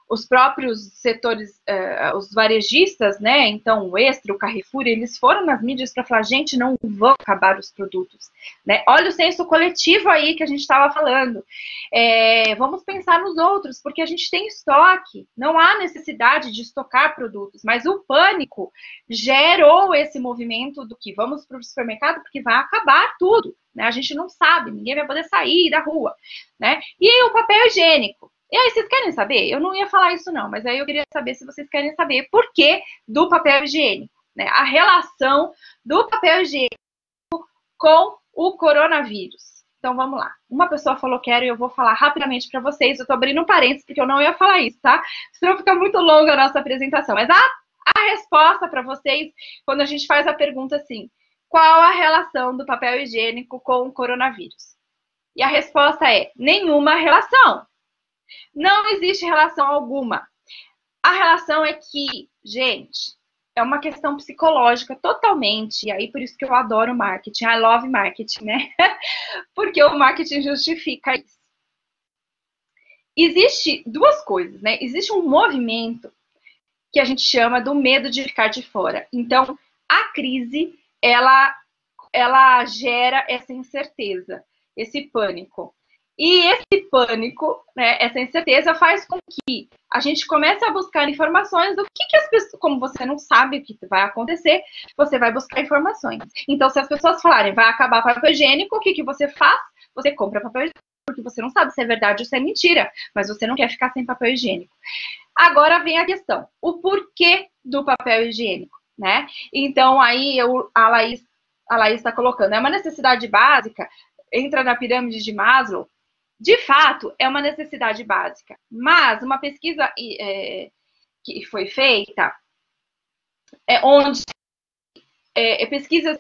os próprios setores, uh, os varejistas, né? Então, o Extra, o Carrefour, eles foram nas mídias para falar, gente, não vão acabar os produtos, né? Olha o senso coletivo aí que a gente estava falando. É, vamos pensar nos outros, porque a gente tem estoque, não há necessidade de estocar produtos, mas o pânico gerou esse movimento do que vamos para o supermercado porque vai acabar tudo, né? A gente não sabe, ninguém vai poder sair da rua, né? E o papel higiênico e aí, vocês querem saber? Eu não ia falar isso, não, mas aí eu queria saber se vocês querem saber por que do papel higiênico, né? A relação do papel higiênico com o coronavírus. Então vamos lá. Uma pessoa falou quero e eu vou falar rapidamente para vocês. Eu tô abrindo um parênteses porque eu não ia falar isso, tá? Senão fica muito longa a nossa apresentação. Mas a, a resposta para vocês, quando a gente faz a pergunta assim: qual a relação do papel higiênico com o coronavírus? E a resposta é: nenhuma relação. Não existe relação alguma. A relação é que, gente, é uma questão psicológica totalmente. E aí, por isso que eu adoro marketing. I love marketing, né? [laughs] Porque o marketing justifica isso. Existe duas coisas, né? Existe um movimento que a gente chama do medo de ficar de fora. Então, a crise, ela, ela gera essa incerteza, esse pânico. E esse pânico, né, essa incerteza faz com que a gente comece a buscar informações do que, que as pessoas, como você não sabe o que vai acontecer, você vai buscar informações. Então, se as pessoas falarem vai acabar papel higiênico, o que, que você faz? Você compra papel higiênico, porque você não sabe se é verdade ou se é mentira, mas você não quer ficar sem papel higiênico. Agora vem a questão, o porquê do papel higiênico, né? Então, aí eu, a Laís a Laís está colocando, é uma necessidade básica, entra na pirâmide de Maslow, de fato, é uma necessidade básica, mas uma pesquisa é, que foi feita é, onde é, é, pesquisas,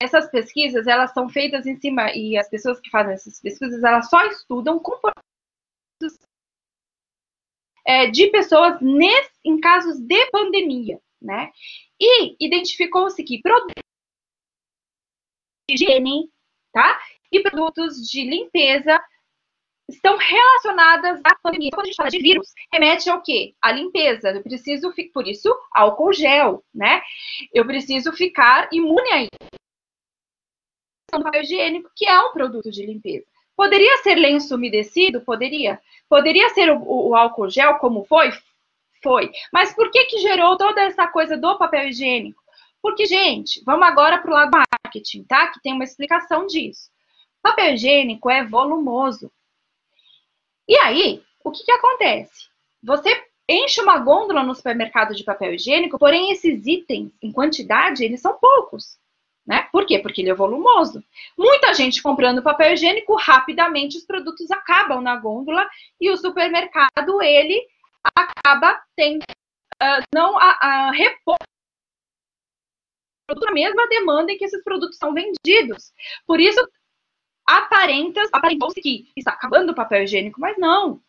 essas pesquisas, elas são feitas em cima, e as pessoas que fazem essas pesquisas, elas só estudam comportamentos é, de pessoas nesse, em casos de pandemia, né? E identificou-se que produtos de higiene, tá? E produtos de limpeza estão relacionadas à pandemia. Quando a gente fala de vírus, remete ao quê? A limpeza. Eu preciso, por isso, álcool gel, né? Eu preciso ficar imune a isso. Do papel higiênico, que é um produto de limpeza. Poderia ser lenço umedecido? Poderia. Poderia ser o, o, álcool gel, como foi? Foi. Mas por que, que gerou toda essa coisa do papel higiênico? Porque, gente, vamos agora para o lado do marketing, tá? Que tem uma explicação disso. Papel higiênico é volumoso. E aí, o que, que acontece? Você enche uma gôndola no supermercado de papel higiênico, porém esses itens, em quantidade, eles são poucos. Né? Por quê? Porque ele é volumoso. Muita gente comprando papel higiênico, rapidamente os produtos acabam na gôndola e o supermercado, ele acaba tendo, uh, não a, a repor a mesma demanda em que esses produtos são vendidos. Por isso, aparenta, aparentou-se que está acabando o papel higiênico, mas não.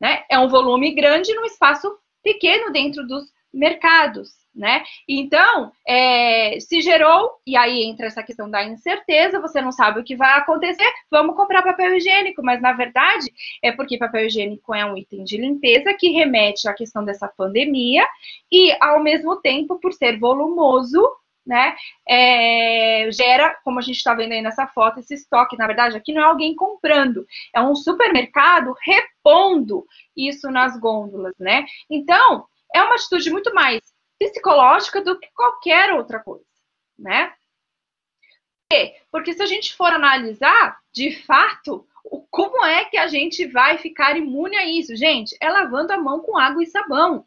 Né? É um volume grande num espaço pequeno dentro dos mercados, né? Então, é, se gerou, e aí entra essa questão da incerteza, você não sabe o que vai acontecer, vamos comprar papel higiênico, mas na verdade é porque papel higiênico é um item de limpeza que remete à questão dessa pandemia e, ao mesmo tempo, por ser volumoso, né, é, gera, como a gente está vendo aí nessa foto, esse estoque. Na verdade, aqui não é alguém comprando, é um supermercado repondo isso nas gôndolas, né? Então, é uma atitude muito mais psicológica do que qualquer outra coisa, né? Porque se a gente for analisar, de fato, como é que a gente vai ficar imune a isso? Gente, é lavando a mão com água e sabão.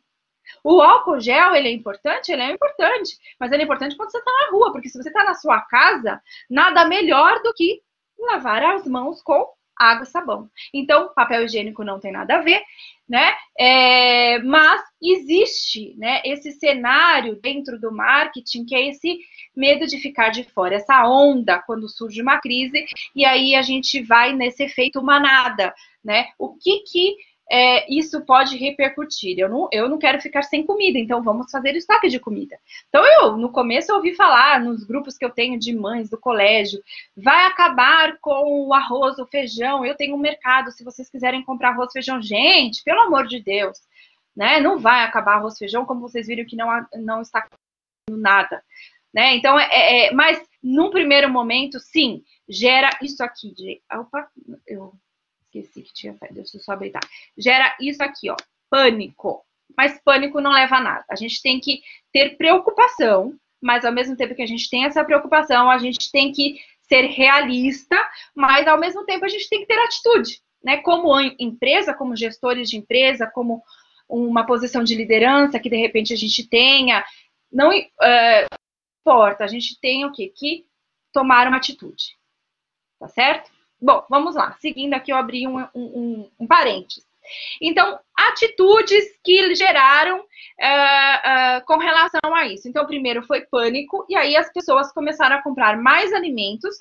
O álcool gel, ele é importante? Ele é importante, mas ele é importante quando você está na rua, porque se você está na sua casa, nada melhor do que lavar as mãos com água e sabão. Então, papel higiênico não tem nada a ver, né? É, mas existe, né, esse cenário dentro do marketing que é esse medo de ficar de fora, essa onda quando surge uma crise e aí a gente vai nesse efeito manada, né? O que que é, isso pode repercutir. Eu não, eu não quero ficar sem comida, então vamos fazer estoque de comida. Então, eu, no começo, eu ouvi falar nos grupos que eu tenho de mães do colégio, vai acabar com o arroz, o feijão, eu tenho um mercado, se vocês quiserem comprar arroz, feijão. Gente, pelo amor de Deus, né? Não vai acabar arroz, feijão, como vocês viram que não, não está nada. Né? Então, é, é, mas num primeiro momento, sim, gera isso aqui. De, opa, eu esqueci que tinha feito, deixa eu só habilitar. Gera isso aqui, ó, pânico. Mas pânico não leva a nada. A gente tem que ter preocupação, mas ao mesmo tempo que a gente tem essa preocupação, a gente tem que ser realista, mas ao mesmo tempo a gente tem que ter atitude, né? Como empresa, como gestores de empresa, como uma posição de liderança que de repente a gente tenha, não uh, importa, a gente tem o quê? Que tomar uma atitude, tá certo? Bom, vamos lá. Seguindo aqui, eu abri um, um, um parênteses. Então, atitudes que geraram uh, uh, com relação a isso. Então, primeiro foi pânico, e aí as pessoas começaram a comprar mais alimentos.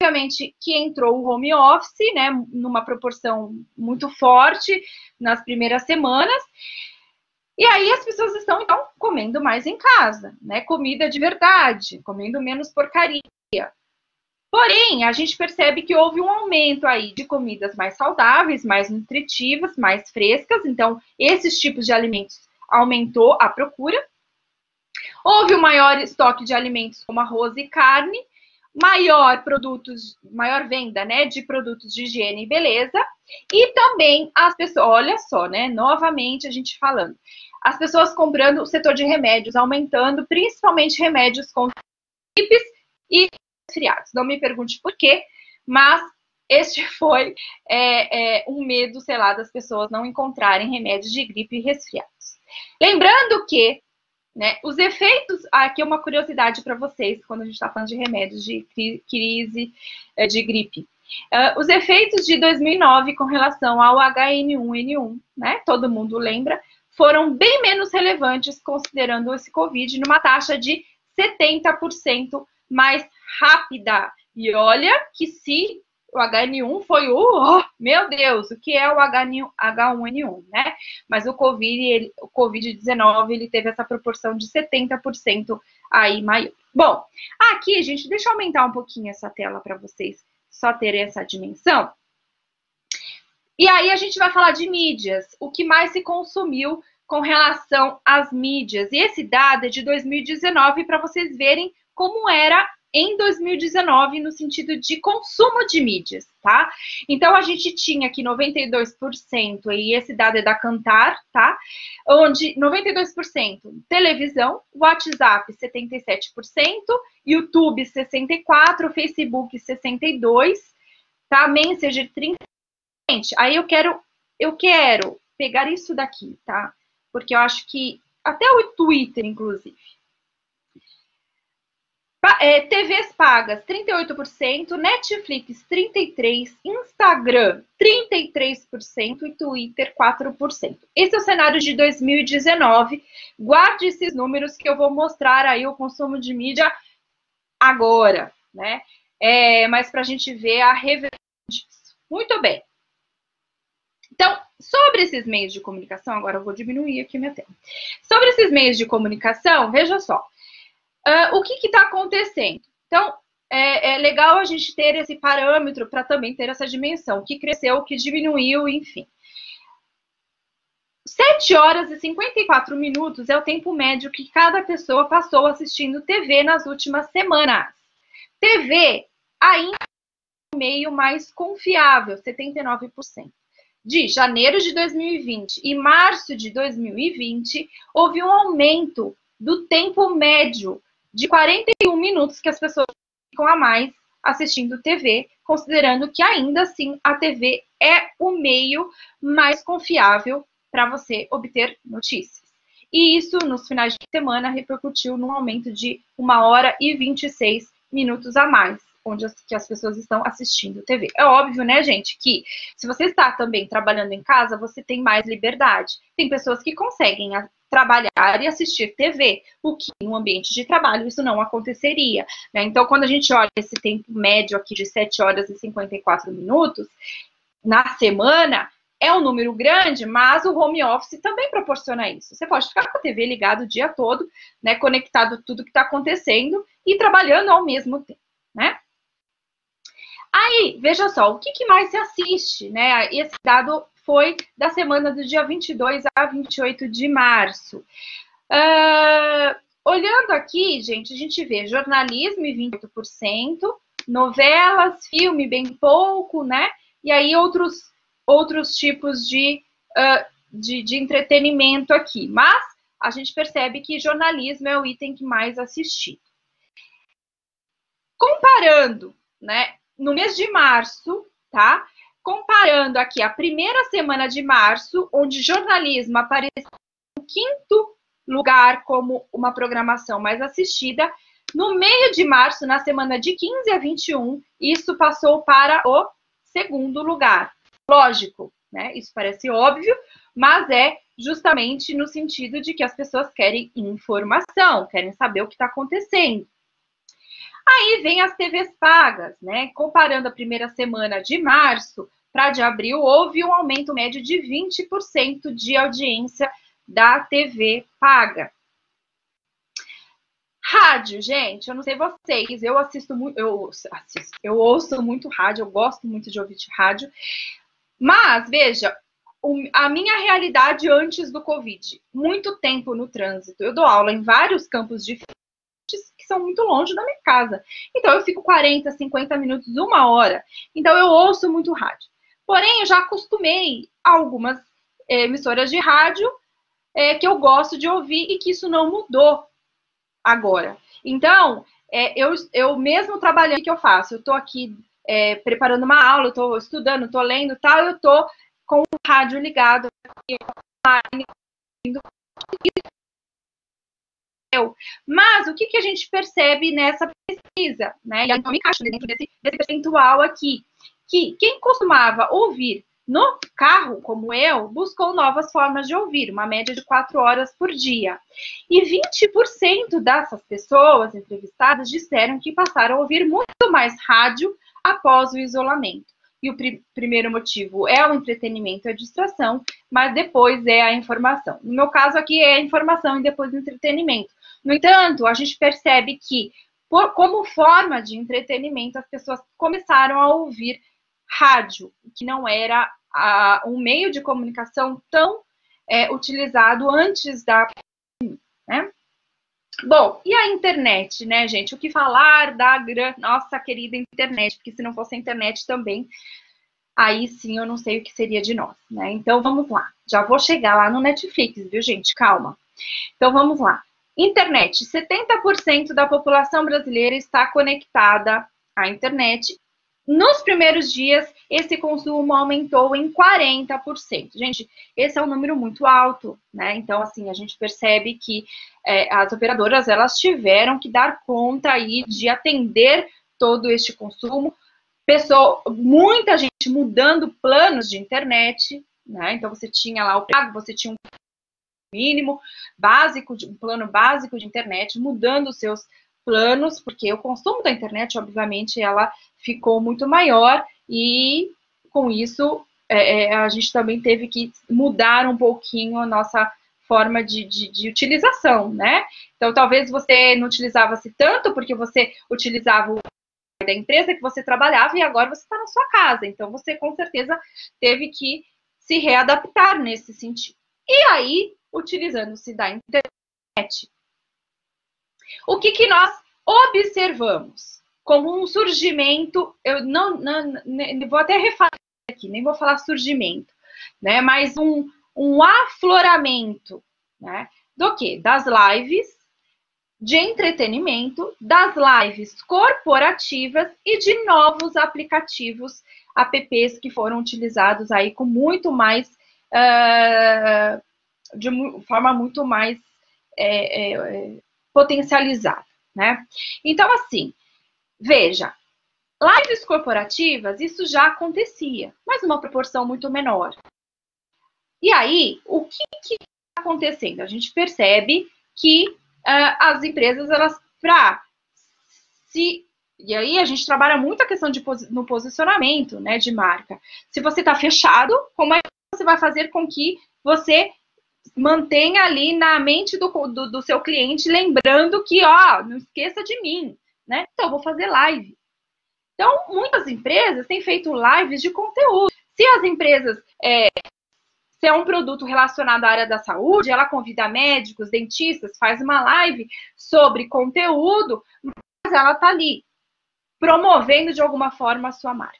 Obviamente que entrou o home office, né, numa proporção muito forte nas primeiras semanas. E aí as pessoas estão, então, comendo mais em casa, né? Comida de verdade, comendo menos porcaria. Porém, a gente percebe que houve um aumento aí de comidas mais saudáveis, mais nutritivas, mais frescas. Então, esses tipos de alimentos aumentou a procura. Houve um maior estoque de alimentos como arroz e carne, maior produtos, maior venda, né, de produtos de higiene e beleza, e também as pessoas, olha só, né, novamente a gente falando, as pessoas comprando o setor de remédios, aumentando principalmente remédios contra gripes e resfriados. Não me pergunte por quê, mas este [laughs] foi é, é, um medo, sei lá, das pessoas não encontrarem remédios de gripe e resfriados. Lembrando que né, os efeitos, aqui é uma curiosidade para vocês, quando a gente está falando de remédios de crise é, de gripe. Uh, os efeitos de 2009 com relação ao H1N1, né, todo mundo lembra, foram bem menos relevantes, considerando esse Covid, numa taxa de 70% mais rápida. E olha que se o HN1 foi o, oh, meu Deus, o que é o H1N1, né? Mas o Covid, ele, o Covid-19, ele teve essa proporção de 70% aí maior. Bom, aqui, gente, deixa eu aumentar um pouquinho essa tela para vocês só terem essa dimensão. E aí a gente vai falar de mídias, o que mais se consumiu com relação às mídias. E esse dado é de 2019 para vocês verem como era em 2019 no sentido de consumo de mídias, tá? Então a gente tinha aqui 92%, e esse dado é da Cantar, tá? Onde 92% televisão, WhatsApp 77%, YouTube 64%, Facebook 62%, tá? Messenger 30%. Gente, aí eu quero, eu quero pegar isso daqui, tá? Porque eu acho que até o Twitter, inclusive. É, TVs pagas, 38%, Netflix, 33%, Instagram, 33% e Twitter, 4%. Esse é o cenário de 2019. Guarde esses números que eu vou mostrar aí o consumo de mídia agora, né? É, mas para a gente ver a reversão disso. Muito bem. Então, sobre esses meios de comunicação, agora eu vou diminuir aqui minha tela. Sobre esses meios de comunicação, veja só. Uh, o que está acontecendo? Então, é, é, legal a gente ter esse parâmetro para também ter essa dimensão, o que cresceu, o que diminuiu, enfim. 7 horas e 54 minutos é o tempo médio que cada pessoa passou assistindo TV nas últimas semanas. TV ainda é o meio mais confiável, 79% de janeiro de 2020 e março de 2020, houve um aumento do tempo médio de 41 minutos que as pessoas ficam a mais assistindo TV, considerando que ainda assim a TV é o meio mais confiável para você obter notícias. E isso, nos finais de semana, repercutiu num aumento de 1 hora e 26 minutos a mais onde as, que as pessoas estão assistindo TV. É óbvio, né, gente, que se você está também trabalhando em casa, você tem mais liberdade. Tem pessoas que conseguem a, trabalhar e assistir TV, o que no ambiente de trabalho isso não aconteceria. Né? Então, quando a gente olha esse tempo médio aqui de 7 horas e 54 minutos, na semana, é um número grande, mas o home office também proporciona isso. Você pode ficar com a TV ligada o dia todo, né, conectado tudo que está acontecendo e trabalhando ao mesmo tempo, né? Aí, veja só, o que, que mais se assiste, né? Esse dado foi da semana do dia 22 a 28 de março. Uh, olhando aqui, gente, a gente vê jornalismo em 28%, novelas, filme bem pouco, né? E aí outros, outros tipos de, uh, de, de entretenimento aqui. Mas a gente percebe que jornalismo é o item que mais assistido. Comparando, né, no mês de março, tá? Comparando aqui a primeira semana de março, onde jornalismo apareceu no quinto lugar como uma programação mais assistida, no meio de março, na semana de 15 a 21, isso passou para o segundo lugar. Lógico, né? Isso parece óbvio, mas é justamente no sentido de que as pessoas querem informação, querem saber o que está acontecendo. Aí vem as TVs pagas, né? Comparando a primeira semana de março para de abril, houve um aumento médio de 20% de audiência da TV paga. Rádio, gente, eu não sei vocês, eu assisto muito, eu assisto, eu ouço muito rádio, eu gosto muito de ouvir rádio, mas veja, a minha realidade antes do Covid, muito tempo no trânsito. Eu dou aula em vários campos diferentes são muito longe da minha casa. Então eu fico 40, 50 minutos, uma hora. Então eu ouço muito rádio. Porém, eu já acostumei algumas é, emissoras de rádio é, que eu gosto de ouvir e que isso não mudou agora. Então, é, eu, eu mesmo trabalhando, o que eu faço? Eu estou aqui é, preparando uma aula, estou estudando, estou lendo tal, eu estou com o rádio ligado online, mas o que, que a gente percebe nessa pesquisa? Né? E então me encaixo dentro desse, desse percentual aqui, que quem costumava ouvir no carro, como eu, buscou novas formas de ouvir, uma média de quatro horas por dia. E 20% dessas pessoas entrevistadas disseram que passaram a ouvir muito mais rádio após o isolamento. E o pr primeiro motivo é o entretenimento e a distração, mas depois é a informação. No meu caso aqui é a informação e depois o entretenimento. No entanto, a gente percebe que, por, como forma de entretenimento, as pessoas começaram a ouvir rádio, que não era a, um meio de comunicação tão é, utilizado antes da né? Bom, e a internet, né, gente? O que falar da nossa querida internet? Porque se não fosse a internet também, aí sim eu não sei o que seria de nós, né? Então vamos lá. Já vou chegar lá no Netflix, viu, gente? Calma. Então vamos lá. Internet. 70% da população brasileira está conectada à internet nos primeiros dias, esse consumo aumentou em 40%. Gente, esse é um número muito alto, né? Então, assim, a gente percebe que é, as operadoras, elas tiveram que dar conta aí de atender todo este consumo. Pessoa, muita gente mudando planos de internet, né? Então, você tinha lá o pago, você tinha um mínimo básico, um plano básico de internet, mudando os seus planos, porque o consumo da internet, obviamente, ela ficou muito maior e com isso é, é, a gente também teve que mudar um pouquinho a nossa forma de, de, de utilização, né? Então, talvez você não utilizava-se tanto porque você utilizava o da empresa que você trabalhava e agora você está na sua casa. Então, você com certeza teve que se readaptar nesse sentido. E aí, utilizando-se da internet, o que, que nós observamos? Como um surgimento, eu não, não, vou até refazer aqui, nem vou falar surgimento, né? Mas um, um afloramento, né? Do que? Das lives de entretenimento, das lives corporativas e de novos aplicativos, apps que foram utilizados aí com muito mais, uh, de forma muito mais é, é, potencializada, né? Então, assim, veja, lives corporativas, isso já acontecia, mas numa proporção muito menor. E aí, o que está acontecendo? A gente percebe que uh, as empresas, elas, para se e aí a gente trabalha muito a questão de no posicionamento, né, de marca. Se você está fechado, como é que você vai fazer com que você mantenha ali na mente do, do, do, seu cliente, lembrando que, ó, não esqueça de mim, né? Então, eu vou fazer live. Então, muitas empresas têm feito lives de conteúdo. Se as empresas, é, se é um produto relacionado à área da saúde, ela convida médicos, dentistas, faz uma live sobre conteúdo, mas ela está ali, promovendo de alguma forma a sua marca.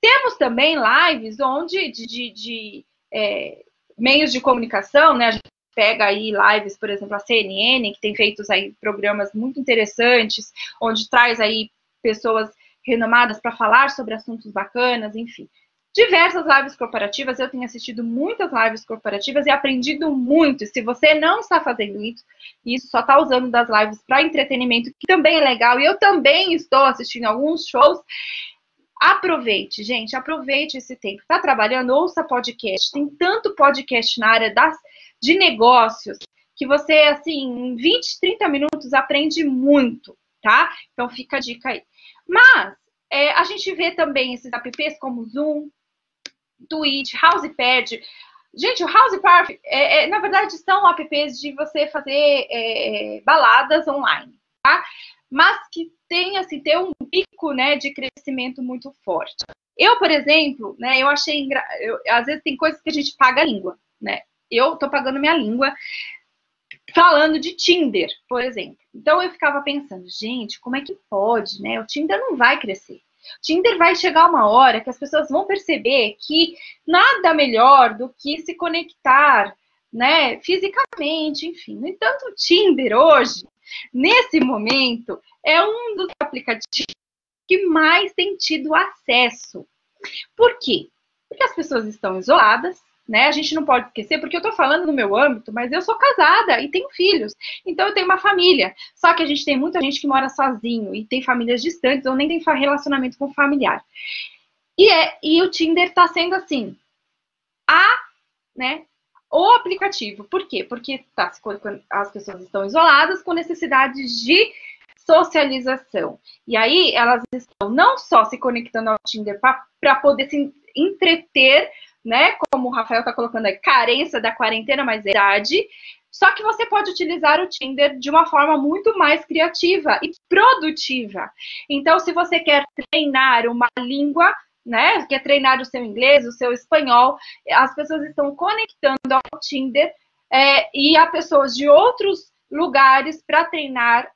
Temos também lives onde de, de, de é, meios de comunicação, né? A gente pega aí lives, por exemplo, a CNN, que tem feito aí programas muito interessantes, onde traz aí pessoas renomadas para falar sobre assuntos bacanas, enfim. Diversas lives corporativas, eu tenho assistido muitas lives corporativas e aprendido muito. Se você não está fazendo isso, isso só está usando das lives para entretenimento, que também é legal, e eu também estou assistindo alguns shows, Aproveite, gente, aproveite esse tempo. Está trabalhando? Ouça podcast. Tem tanto podcast na área das, de negócios que você, assim, em 20, 30 minutos aprende muito, tá? Então fica a dica aí. Mas é, a gente vê também esses apps como Zoom, Twitch, Housepad. Gente, o Housepad, é, é, na verdade, são apps de você fazer é, baladas online, tá? Mas que tem, assim, ter um pico, né, de crescimento muito forte. Eu, por exemplo, né, eu achei, engra... eu, às vezes tem coisas que a gente paga a língua, né? Eu tô pagando minha língua falando de Tinder, por exemplo. Então eu ficava pensando, gente, como é que pode, né? O Tinder não vai crescer. O Tinder vai chegar uma hora que as pessoas vão perceber que nada melhor do que se conectar, né, fisicamente, enfim. No entanto, o Tinder hoje Nesse momento, é um dos aplicativos que mais tem tido acesso. Por quê? Porque as pessoas estão isoladas, né? A gente não pode esquecer, porque eu estou falando no meu âmbito, mas eu sou casada e tenho filhos, então eu tenho uma família. Só que a gente tem muita gente que mora sozinho e tem famílias distantes ou nem tem relacionamento com familiar. E, é, e o Tinder está sendo assim, né? O aplicativo. Por quê? Porque tá, as pessoas estão isoladas com necessidades de socialização. E aí elas estão não só se conectando ao Tinder para poder se entreter, né? Como o Rafael está colocando aí, carência da quarentena, mas é idade. Só que você pode utilizar o Tinder de uma forma muito mais criativa e produtiva. Então, se você quer treinar uma língua, né? Quer treinar o seu inglês, o seu espanhol, as pessoas estão conectando ao Tinder é, e a pessoas de outros lugares para treinar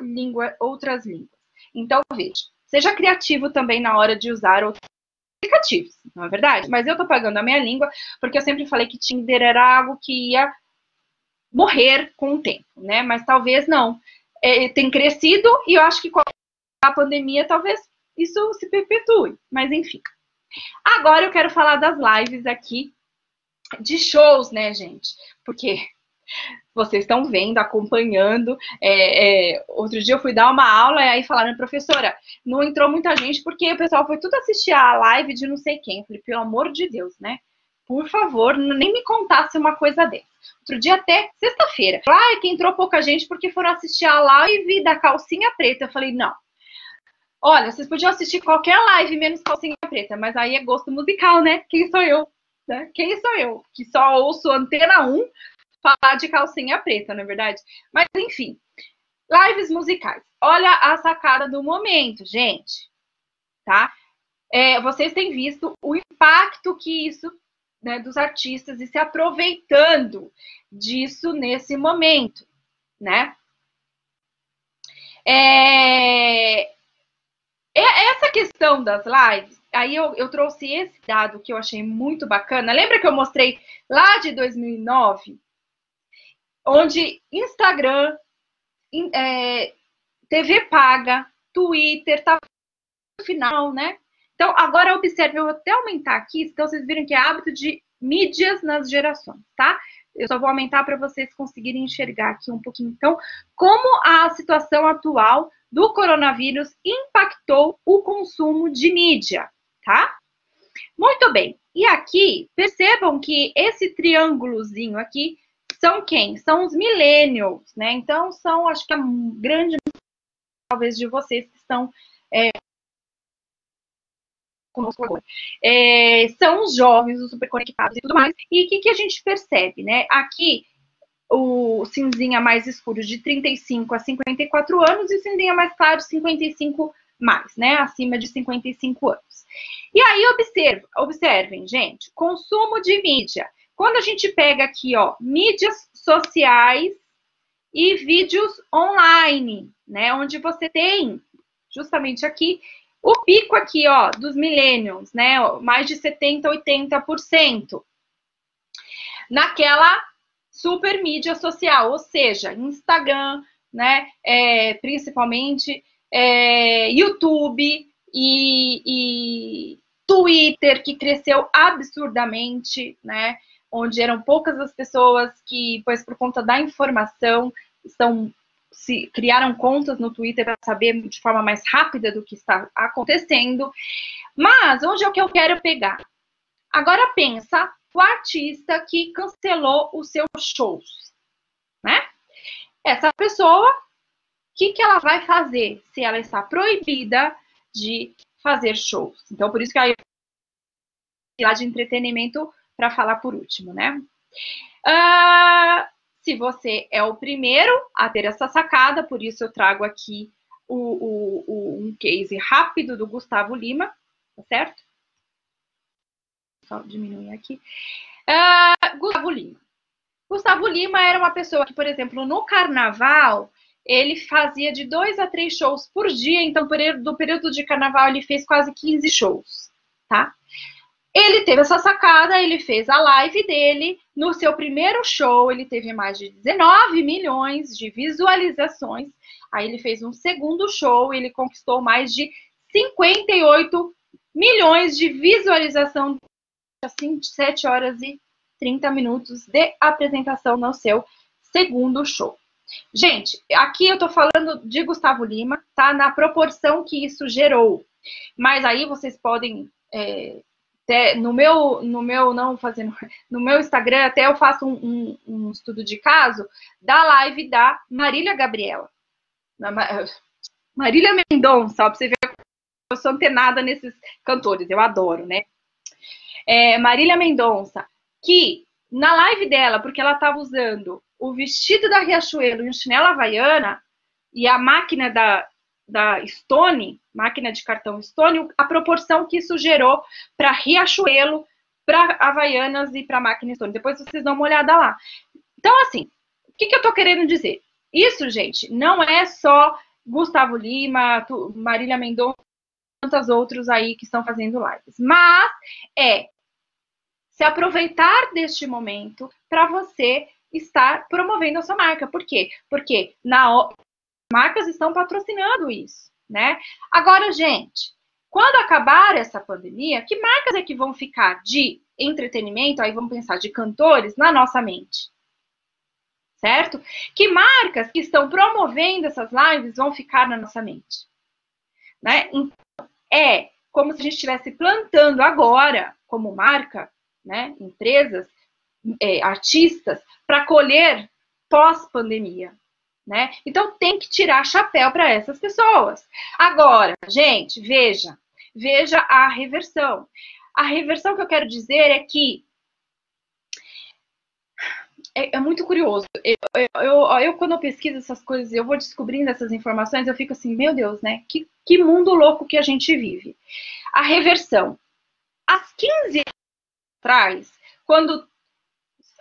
língua, outras línguas. Então, veja, seja criativo também na hora de usar outros aplicativos, não é verdade? Mas eu tô pagando a minha língua porque eu sempre falei que Tinder era algo que ia morrer com o tempo, né? Mas talvez não. É, tem crescido e eu acho que com a pandemia talvez isso se perpetue, mas enfim. Agora eu quero falar das lives aqui de shows, né, gente? Porque vocês estão vendo, acompanhando. É, é, outro dia eu fui dar uma aula e aí falaram, professora, não entrou muita gente porque o pessoal foi tudo assistir a live de não sei quem. Eu falei, pelo amor de Deus, né? Por favor, nem me contasse uma coisa dessa. Outro dia, até sexta-feira. Ah, que entrou pouca gente porque foram assistir a live da calcinha preta. Eu falei, não. Olha, vocês podiam assistir qualquer live menos calcinha preta, mas aí é gosto musical, né? Quem sou eu? Né? Quem sou eu? Que só ouço Antena 1 falar de calcinha preta, não é verdade? Mas enfim, lives musicais. Olha a sacada do momento, gente, tá? É, vocês têm visto o impacto que isso né, dos artistas e se aproveitando disso nesse momento, né? É, essa questão das lives, aí eu, eu trouxe esse dado que eu achei muito bacana. Lembra que eu mostrei lá de 2009 onde Instagram, é, TV paga, Twitter, tá no final, né? Então, agora observe, eu vou até aumentar aqui, então vocês viram que é hábito de mídias nas gerações, tá? Eu só vou aumentar para vocês conseguirem enxergar aqui um pouquinho. Então, como a situação atual do coronavírus impactou o consumo de mídia, tá? Muito bem. E aqui, percebam que esse triângulozinho aqui são quem? São os millennials, né? Então, são, acho que a grande talvez de vocês que estão é, conosco agora. É, são os jovens, os super conectados e tudo mais. E o que, que a gente percebe, né? Aqui, o cinzinha mais escuro de 35 a 54 anos e o cinzinha mais claro 55 mais, né? Acima de 55 anos. E aí, observe, observem, gente, consumo de mídia. Quando a gente pega aqui, ó, mídias sociais e vídeos online, né? Onde você tem, justamente aqui, o pico aqui, ó, dos millennials, né? Mais de 70%, 80%. Naquela super mídia social, ou seja, Instagram, né? É, principalmente é, YouTube e, e Twitter, que cresceu absurdamente, né? Onde eram poucas as pessoas que, pois por conta da informação, estão se criaram contas no Twitter para saber de forma mais rápida do que está acontecendo. Mas onde é o que eu quero pegar? Agora pensa o artista que cancelou os seus shows, né? Essa pessoa, o que, que ela vai fazer se ela está proibida de fazer shows? Então, por isso que a de entretenimento para falar por último, né? Uh, se você é o primeiro a ter essa sacada, por isso eu trago aqui o, o, o, um case rápido do Gustavo Lima, tá certo? Só diminuir aqui. Uh, Gustavo Lima. Gustavo Lima era uma pessoa que, por exemplo, no carnaval, ele fazia de dois a três shows por dia, então, do período de carnaval, ele fez quase 15 shows, tá? Ele teve essa sacada, ele fez a live dele. No seu primeiro show, ele teve mais de 19 milhões de visualizações. Aí ele fez um segundo show, ele conquistou mais de 58 milhões de visualização, assim, 7 horas e 30 minutos de apresentação no seu segundo show. Gente, aqui eu tô falando de Gustavo Lima, tá? Na proporção que isso gerou. Mas aí vocês podem é, até no meu, no meu, não fazendo, [laughs] no meu Instagram, até eu faço um, um, um estudo de caso da live da Marília Gabriela. [laughs] Marília Mendonça, pra você ver eu sou antenada nesses cantores, eu adoro, né? É, Marília Mendonça, que na live dela, porque ela estava usando o vestido da Riachuelo e um chinelo havaiana, e a máquina da, da Stone, máquina de cartão Stone, a proporção que isso gerou para Riachuelo, para Havaianas e para máquina Stone. Depois vocês dão uma olhada lá. Então, assim, o que, que eu estou querendo dizer? Isso, gente, não é só Gustavo Lima, Marília Mendonça, tantos outros aí que estão fazendo lives. Mas é se aproveitar deste momento para você estar promovendo a sua marca. Por quê? Porque na marcas estão patrocinando isso, né? Agora, gente, quando acabar essa pandemia, que marcas é que vão ficar de entretenimento, aí vamos pensar de cantores na nossa mente? Certo? Que marcas que estão promovendo essas lives vão ficar na nossa mente? Né? Então, é como se a gente estivesse plantando agora, como marca, né, empresas, é, artistas, para colher pós-pandemia. Né? Então tem que tirar chapéu para essas pessoas. Agora, gente, veja, veja a reversão. A reversão que eu quero dizer é que é, é muito curioso. Eu, eu, eu, quando eu pesquiso essas coisas, eu vou descobrindo essas informações, eu fico assim, meu Deus, né? Que, que mundo louco que a gente vive. A reversão. Às 15 anos atrás, quando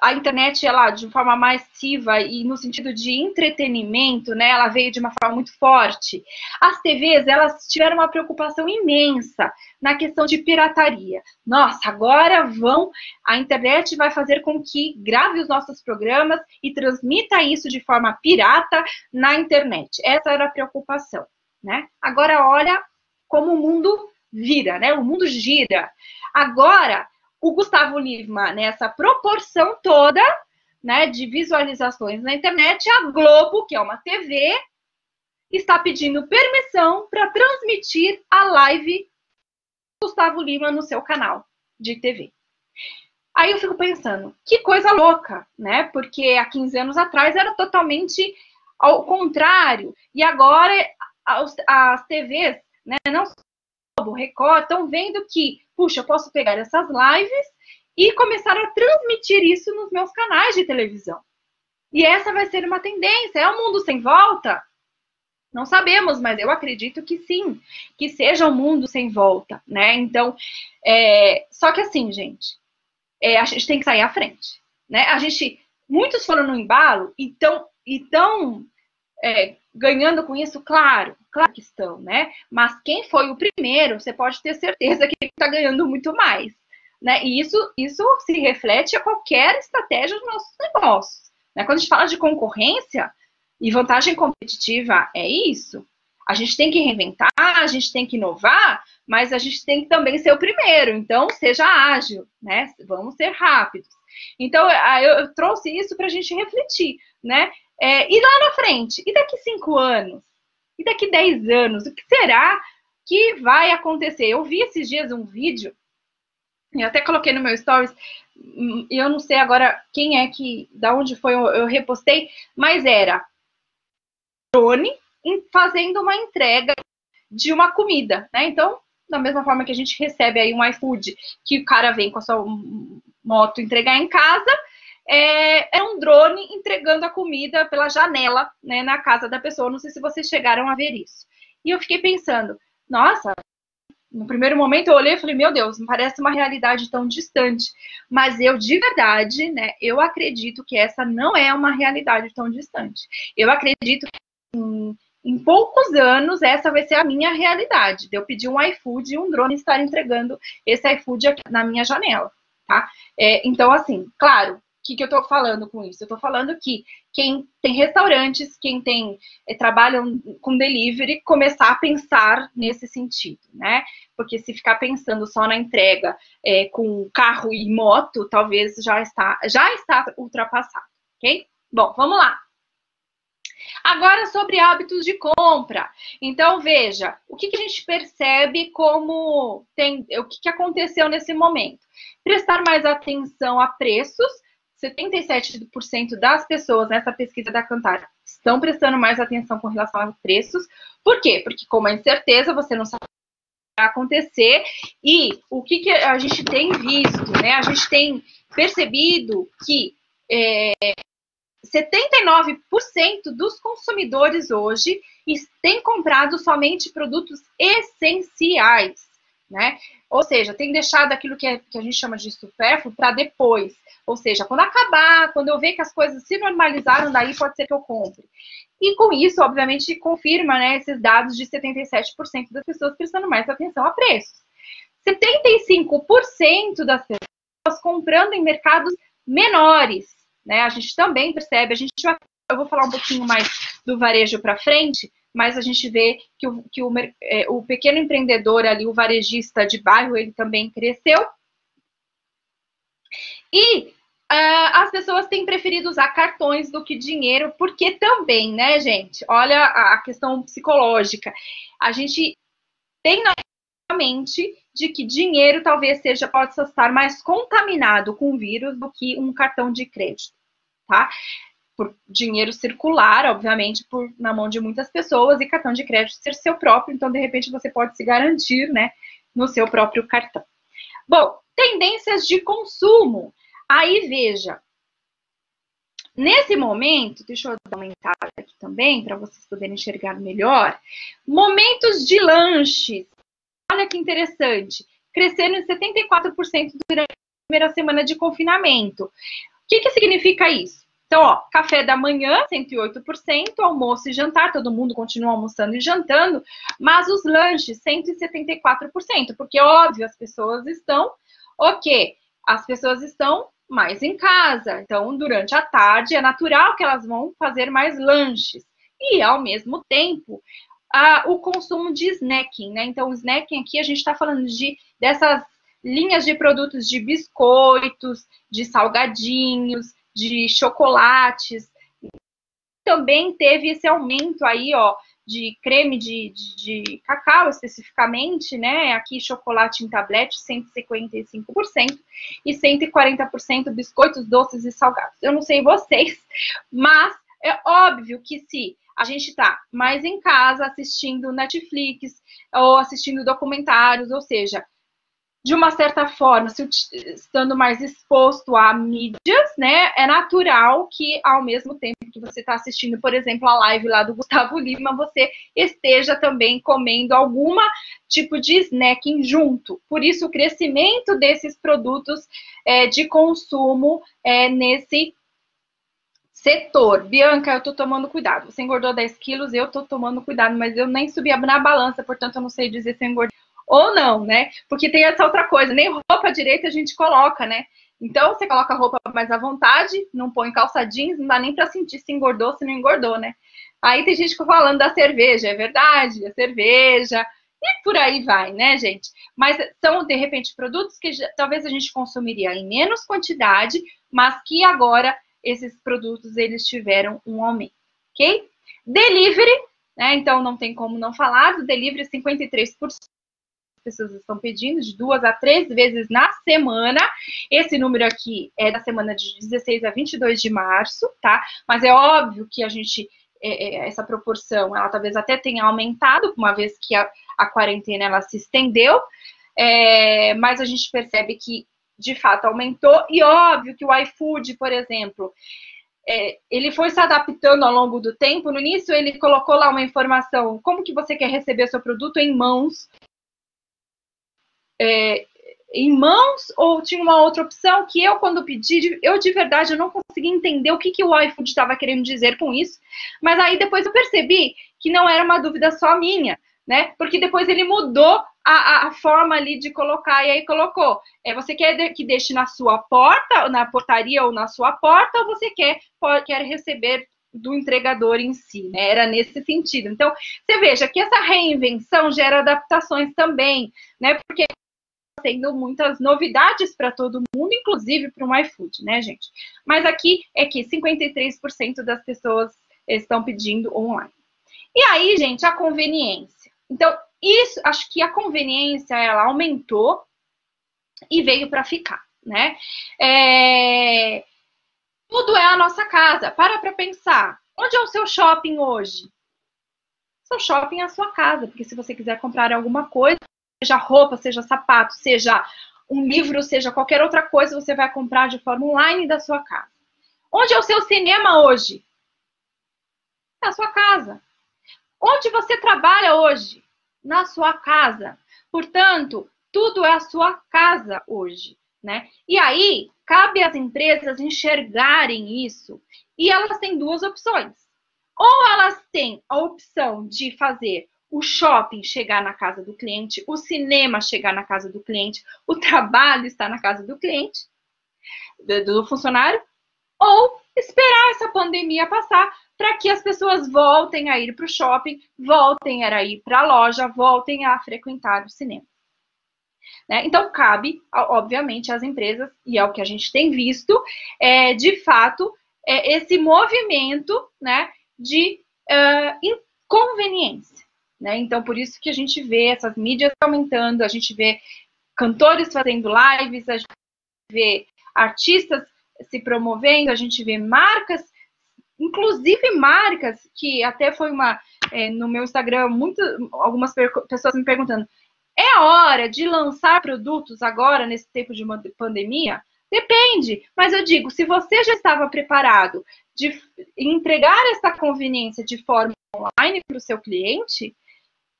a internet, ela, de forma massiva e no sentido de entretenimento, né, ela veio de uma forma muito forte. As TVs, elas tiveram uma preocupação imensa na questão de pirataria. Nossa, agora vão, a internet vai fazer com que grave os nossos programas e transmita isso de forma pirata na internet. Essa era a preocupação, né? Agora olha como o mundo vira, né? O mundo gira. Agora o Gustavo Lima, nessa proporção toda né, de visualizações na internet, a Globo, que é uma TV, está pedindo permissão para transmitir a live Gustavo Lima no seu canal de TV. Aí eu fico pensando, que coisa louca, né? Porque há 15 anos atrás era totalmente ao contrário. E agora as, TVs, né, não só o Record, estão vendo que puxa, eu posso pegar essas lives e começar a transmitir isso nos meus canais de televisão. E essa vai ser uma tendência. É um mundo sem volta? Não sabemos, mas eu acredito que sim, que seja um mundo sem volta, né? Então, é... só que assim, gente, é, a gente tem que sair à frente, né? A gente, muitos foram no embalo e estão tão, é, ganhando com isso, claro, claro que estão, né? Mas quem foi o primeiro, você pode ter certeza que está ganhando muito mais. Né? E isso, isso se reflete a qualquer estratégia dos nossos negócios. Né? Quando a gente fala de concorrência e vantagem competitiva, é isso. A gente tem que reinventar, a gente tem que inovar, mas a gente tem que também ser o primeiro. Então, seja ágil, né? Vamos ser rápidos. Então, eu, eu trouxe isso para a gente refletir, né? É, e lá na frente? E daqui cinco anos? E daqui dez anos? O que será que vai acontecer? Eu vi esses dias um vídeo, eu até coloquei no meu stories, e eu não sei agora quem é que, da onde foi, eu, eu repostei, mas era drone fazendo uma entrega de uma comida, né? Então, da mesma forma que a gente recebe aí um iFood, que o cara vem com a sua moto entregar em casa, é, é, um drone entregando a comida pela janela, né, na casa da pessoa. Não sei se vocês chegaram a ver isso. E eu fiquei pensando, nossa, no primeiro momento eu olhei e falei, meu Deus, parece uma realidade tão distante. Mas eu, de verdade, né, eu acredito que essa não é uma realidade tão distante. Eu acredito que em, em poucos anos essa vai ser a minha realidade. De eu pedir um iFood e um drone estar entregando esse iFood aqui na minha janela, tá? É, então, assim, claro, que, que eu estou falando com isso? Eu estou falando que quem tem restaurantes, quem tem é, trabalham com delivery, começar a pensar nesse sentido, né? Porque se ficar pensando só na entrega é, com carro e moto, talvez já está já está ultrapassado, ok? Bom, vamos lá. Agora sobre hábitos de compra. Então veja, o que, que a gente percebe como tem, o que, que aconteceu nesse momento? Prestar mais atenção a preços. 77% das pessoas nessa pesquisa da Cantar estão prestando mais atenção com relação a preços. Por quê? Porque com a incerteza você não sabe o que vai acontecer e o que, que a gente tem visto, né? A gente tem percebido que é, 79% dos consumidores hoje têm comprado somente produtos essenciais, né? Ou seja, tem deixado aquilo que, é, que a gente chama de supérfluo para depois. Ou seja, quando acabar, quando eu ver que as coisas se normalizaram, daí pode ser que eu compre. E com isso, obviamente, confirma né, esses dados de 77% das pessoas prestando mais atenção a preços. 75% das pessoas comprando em mercados menores, né? A gente também percebe, a gente vai, eu vou falar um pouquinho mais do varejo para frente, mas a gente vê que, o, que o, é, o pequeno empreendedor ali, o varejista de bairro, ele também cresceu. E Uh, as pessoas têm preferido usar cartões do que dinheiro, porque também, né, gente? Olha a, questão psicológica. A gente tem na mente de que dinheiro talvez seja pode estar mais contaminado com vírus do que um cartão de crédito tá? Por dinheiro circular, obviamente, por, na mão de muitas pessoas, e cartão de crédito ser seu próprio, então, de repente, você pode se garantir, né, no seu próprio cartão. Bom, tendências de consumo. Aí, veja, Nesse momento, deixa eu aumentar aqui também, para vocês poderem enxergar melhor. Momentos de lanches. Olha que interessante. Cresceram em 74% durante a primeira semana de confinamento que, que significa isso? Então, ó, café da manhã, 108%, almoço e jantar, todo mundo continua almoçando e jantando, mas os lanches, 174%, porque, óbvio, as pessoas estão, o quê? As pessoas estão mais em casa, então, durante a tarde, é natural que elas vão fazer mais lanches. E, ao mesmo tempo, a, o consumo de snacking, né? Então, snacking aqui, a gente está falando de dessas linhas de produtos de biscoitos, de salgadinhos, de chocolates. Também teve esse aumento aí, ó, de creme de, de, de, cacau especificamente, né? Aqui chocolate em tablete, 155%, e 140% biscoitos doces e salgados. Eu não sei vocês, [laughs] mas é óbvio que se a gente está mais em casa assistindo Netflix ou assistindo documentários, ou seja, de uma certa forma, se, estando mais exposto a mídias, né, é natural que ao mesmo tempo que você está assistindo, por exemplo, a live lá do Gustavo Lima, você esteja também comendo alguma tipo de snacking junto. Por isso, o crescimento desses produtos é, de consumo é, nesse setor. Bianca, eu tô tomando cuidado. Você engordou 10 quilos, eu tô tomando cuidado, mas eu nem subi na balança, portanto, eu não sei dizer se eu engordei ou não, né? Porque tem essa outra coisa, nem roupa direita a gente coloca, né? Então, você coloca a roupa mais à vontade, não põe calça jeans, não dá nem para sentir se engordou, se não engordou, né? Aí tem gente falando da cerveja, é verdade, a cerveja, e por aí vai, né, gente? Mas são, de repente, produtos que já, talvez a gente consumiria em menos quantidade, mas que agora esses produtos, eles tiveram um aumento, ok? Delivery, né, então não tem como não falar, do delivery 53% pessoas estão pedindo, de duas a três vezes na semana. Esse número aqui é da semana de 16 a 22 de março, tá? Mas é óbvio que a gente, é, é, essa proporção, ela talvez até tenha aumentado, uma vez que a, a quarentena ela se estendeu, é, mas a gente percebe que de fato aumentou, e óbvio que o iFood, por exemplo, é, ele foi se adaptando ao longo do tempo. No início, ele colocou lá uma informação: como que você quer receber seu produto em mãos é, em mãos ou tinha uma outra opção que eu, quando pedi, eu de verdade eu não consegui entender o que, que o iFood estava querendo dizer com isso, mas aí depois eu percebi que não era uma dúvida só minha, né? Porque depois ele mudou a, a forma ali de colocar e aí colocou: é, você quer que deixe na sua porta, na portaria ou na sua porta, ou você quer, pode, quer receber do entregador em si, né? Era nesse sentido. Então, você veja que essa reinvenção gera adaptações também, né? Porque tendo muitas novidades para todo mundo, inclusive para o iFood, né, gente? Mas aqui é que 53% das pessoas estão pedindo online. E aí, gente, a conveniência. Então, isso, acho que a conveniência ela aumentou e veio para ficar, né? É, tudo é a nossa casa. Para para pensar. Onde é o seu shopping hoje? Seu shopping é a sua casa, porque se você quiser comprar alguma coisa, seja roupa, seja sapato, seja um livro, seja qualquer outra coisa, você vai comprar de forma online da sua casa. Onde é o seu cinema hoje? É a sua casa. Onde você trabalha hoje? Na sua casa. Portanto, tudo é a sua casa hoje, né? E aí, cabe às empresas enxergarem isso. E elas têm duas opções. Ou elas têm a opção de fazer o shopping chegar na casa do cliente, o cinema chegar na casa do cliente, o trabalho estar na casa do cliente, do funcionário, ou esperar essa pandemia passar para que as pessoas voltem a ir para o shopping, voltem a ir para a loja, voltem a frequentar o cinema. Né? Então, cabe, obviamente, às empresas, e é o que a gente tem visto, é, de fato, é, esse movimento né, de uh, inconveniência. Né? Então, por isso que a gente vê essas mídias aumentando, a gente vê cantores fazendo lives, a gente vê artistas se promovendo, a gente vê marcas, inclusive marcas que até foi uma é, no meu Instagram, muito, algumas pessoas me perguntando: é hora de lançar produtos agora nesse tempo de pandemia? Depende, mas eu digo, se você já estava preparado de entregar essa conveniência de forma online para o seu cliente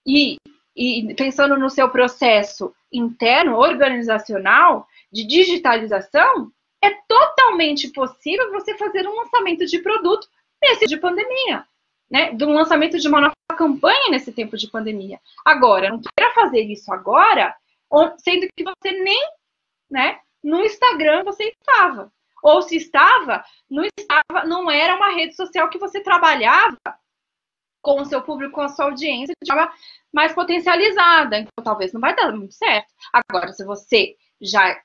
e, e pensando no seu processo interno, organizacional, de digitalização, é totalmente possível você fazer um lançamento de produto nesse de pandemia, né? Do lançamento de uma nova campanha nesse tempo de pandemia. Agora, não queira fazer isso agora, sendo que você nem, né, no Instagram você estava. Ou se estava, não estava, não era uma rede social que você trabalhava com o seu público, com a sua audiência de forma mais potencializada. Então, talvez não vai dar muito certo. Agora, se você já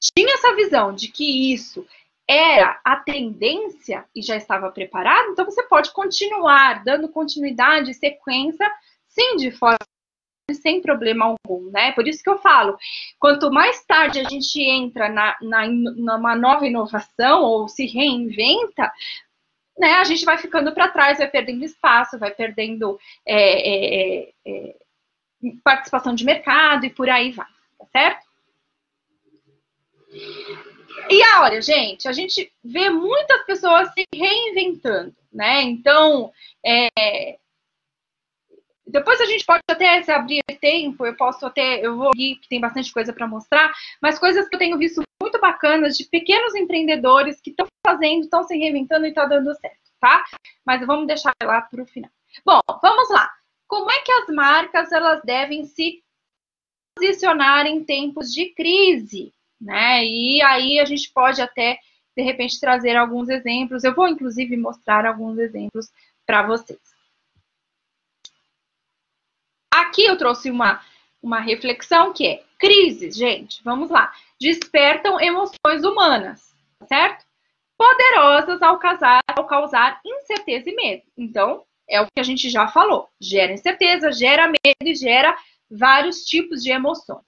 tinha essa visão de que isso era a tendência e já estava preparado, então você pode continuar dando continuidade sequência, sim, de forma sem problema algum, né? Por isso que eu falo, quanto mais tarde a gente entra na, na, numa nova inovação ou se reinventa, né, a gente vai ficando para trás, vai perdendo espaço, vai perdendo é, é, é, participação de mercado e por aí vai, tá certo? E olha, gente, a gente vê muitas pessoas se reinventando, né? Então, é... depois a gente pode até se abrir tempo, eu posso até, eu vou ir, que tem bastante coisa para mostrar, mas coisas que eu tenho visto bacanas de pequenos empreendedores que estão fazendo, estão se reinventando e está dando certo, tá? Mas vamos deixar lá para o final. Bom, vamos lá. Como é que as marcas elas devem se posicionar em tempos de crise? né? E aí a gente pode até, de repente, trazer alguns exemplos. Eu vou, inclusive, mostrar alguns exemplos para vocês. Aqui eu trouxe uma, uma reflexão que é crises, gente, vamos lá. Despertam emoções humanas, certo? Poderosas ao causar, ao causar incerteza e medo. Então, é o que a gente já falou. Gera incerteza, gera medo e gera vários tipos de emoções.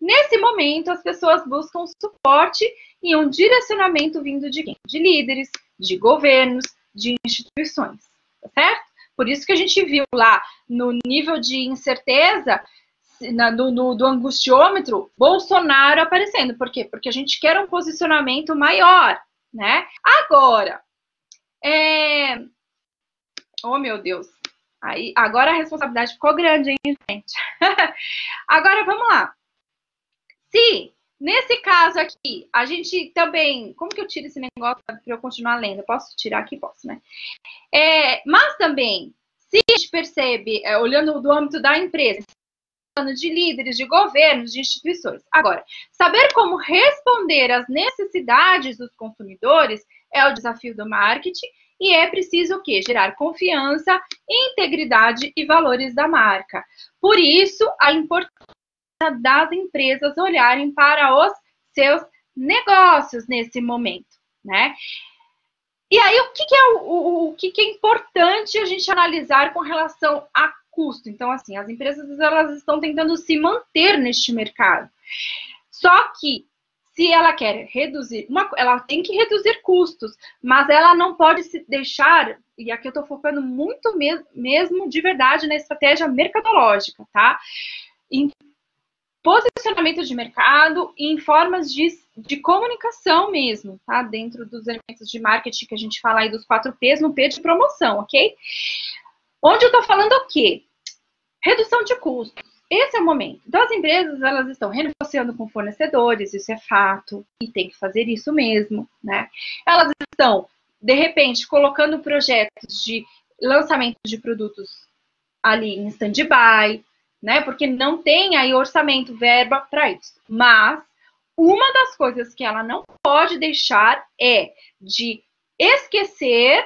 Nesse momento, as pessoas buscam suporte e um direcionamento vindo de quem? De líderes, de governos, de instituições, tá certo? Por isso que a gente viu lá no nível de incerteza, na, do, do, do angustiômetro, Bolsonaro aparecendo. Por quê? Porque a gente quer um posicionamento maior, né? Agora, é... oh meu Deus, aí agora a responsabilidade ficou grande, hein, gente? [laughs] agora vamos lá. Se, nesse caso aqui, a gente também. Como que eu tiro esse negócio para eu continuar lendo? Posso tirar aqui? Posso, né? É, mas também, se a gente percebe, é, olhando do âmbito da empresa, de líderes, de governos, de instituições. Agora, saber como responder às necessidades dos consumidores é o desafio do marketing e é preciso o quê? Gerar confiança, integridade e valores da marca. Por isso, a importância das empresas olharem para os seus negócios nesse momento, né? E aí, o que, que é o, o, o que, que, é importante a gente analisar com relação a custo? Então, assim, as empresas elas estão tentando se manter neste mercado. Só que se ela quer reduzir, uma, ela tem que reduzir custos, mas ela não pode se deixar, e aqui eu estou focando muito mesmo, mesmo de verdade na estratégia mercadológica, tá? Em posicionamento de mercado e em formas de, de comunicação mesmo, tá? Dentro dos elementos de marketing que a gente fala aí dos quatro P's no P de promoção, ok? Onde eu estou falando o quê? Redução de custos. Esse é o momento. Então, as empresas, elas estão renegociando com fornecedores, isso é fato, e tem que fazer isso mesmo, né? Elas estão, de repente, colocando projetos de lançamento de produtos ali em stand-by, né? Porque não tem aí orçamento, verba para isso. Mas uma das coisas que ela não pode deixar é de esquecer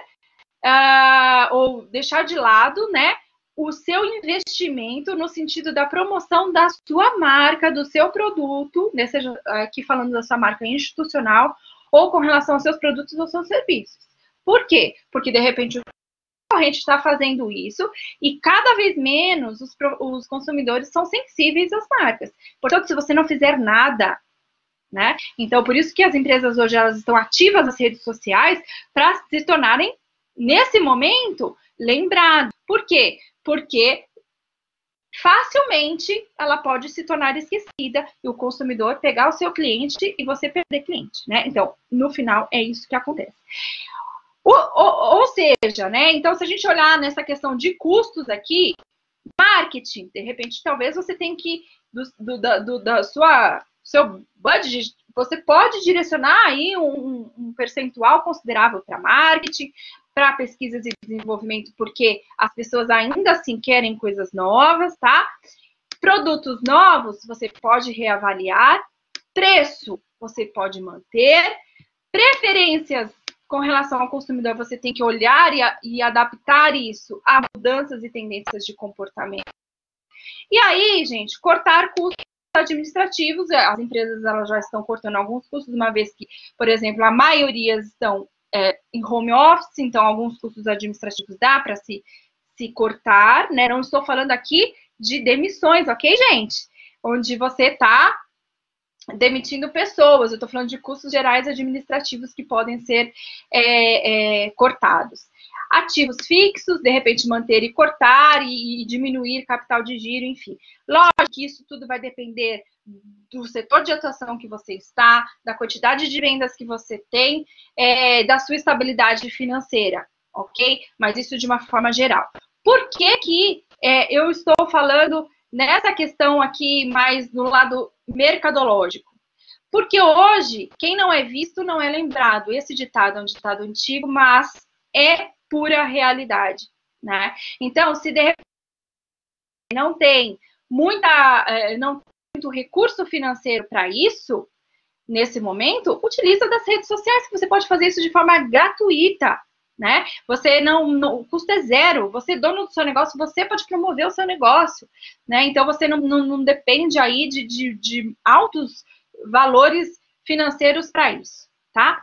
uh, ou deixar de lado, né? O seu investimento no sentido da promoção da sua marca, do seu produto, né, seja aqui falando da sua marca institucional, ou com relação aos seus produtos ou seus serviços. Por quê? Porque de repente concorrente está fazendo isso e cada vez menos os, os consumidores são sensíveis às marcas. Portanto, se você não fizer nada, né? Então, por isso que as empresas hoje elas estão ativas nas redes sociais para se tornarem, nesse momento, lembradas. Por quê? Porque facilmente ela pode se tornar esquecida e o consumidor pegar o seu cliente e você perder cliente, né? Então, no final, é isso que acontece. Ou, ou, ou, seja, né? Então, se a gente olhar nessa questão de custos aqui, marketing, de repente, talvez você tenha que do, do, da, do, da sua seu budget, você pode direcionar aí um, um percentual considerável para marketing, para pesquisas e desenvolvimento, porque as pessoas ainda assim querem coisas novas, tá? Produtos novos você pode reavaliar, preço você pode manter, preferências com relação ao consumidor, você tem que olhar e, e adaptar isso a mudanças e tendências de comportamento. E aí, gente, cortar custos administrativos, as empresas elas já estão cortando alguns custos, uma vez que, por exemplo, a maioria estão é, em home office, então alguns custos administrativos dá para se, se cortar, né? Não estou falando aqui de demissões, ok, gente? Onde você está demitindo pessoas, eu estou falando de custos gerais administrativos que podem ser é, é, cortados. Ativos fixos, de repente manter e cortar e, e, diminuir capital de giro, enfim. Que isso tudo vai depender do setor de atuação que você está, da quantidade de vendas que você tem, é, da sua estabilidade financeira, ok? Mas isso de uma forma geral. Por que que é, eu estou falando nessa questão aqui mais do lado mercadológico. Porque hoje, quem não é visto não é lembrado. Esse ditado é um ditado antigo, mas é pura realidade, né? Então, se de repente não tem muita, é, não muito recurso financeiro para isso, nesse momento, utiliza das redes sociais, que você pode fazer isso de forma gratuita né? Você não, não, o custo é zero, você é dono do seu negócio, você pode promover o seu negócio, né? Então você não, não, não depende aí de, de, de altos valores financeiros para isso, tá?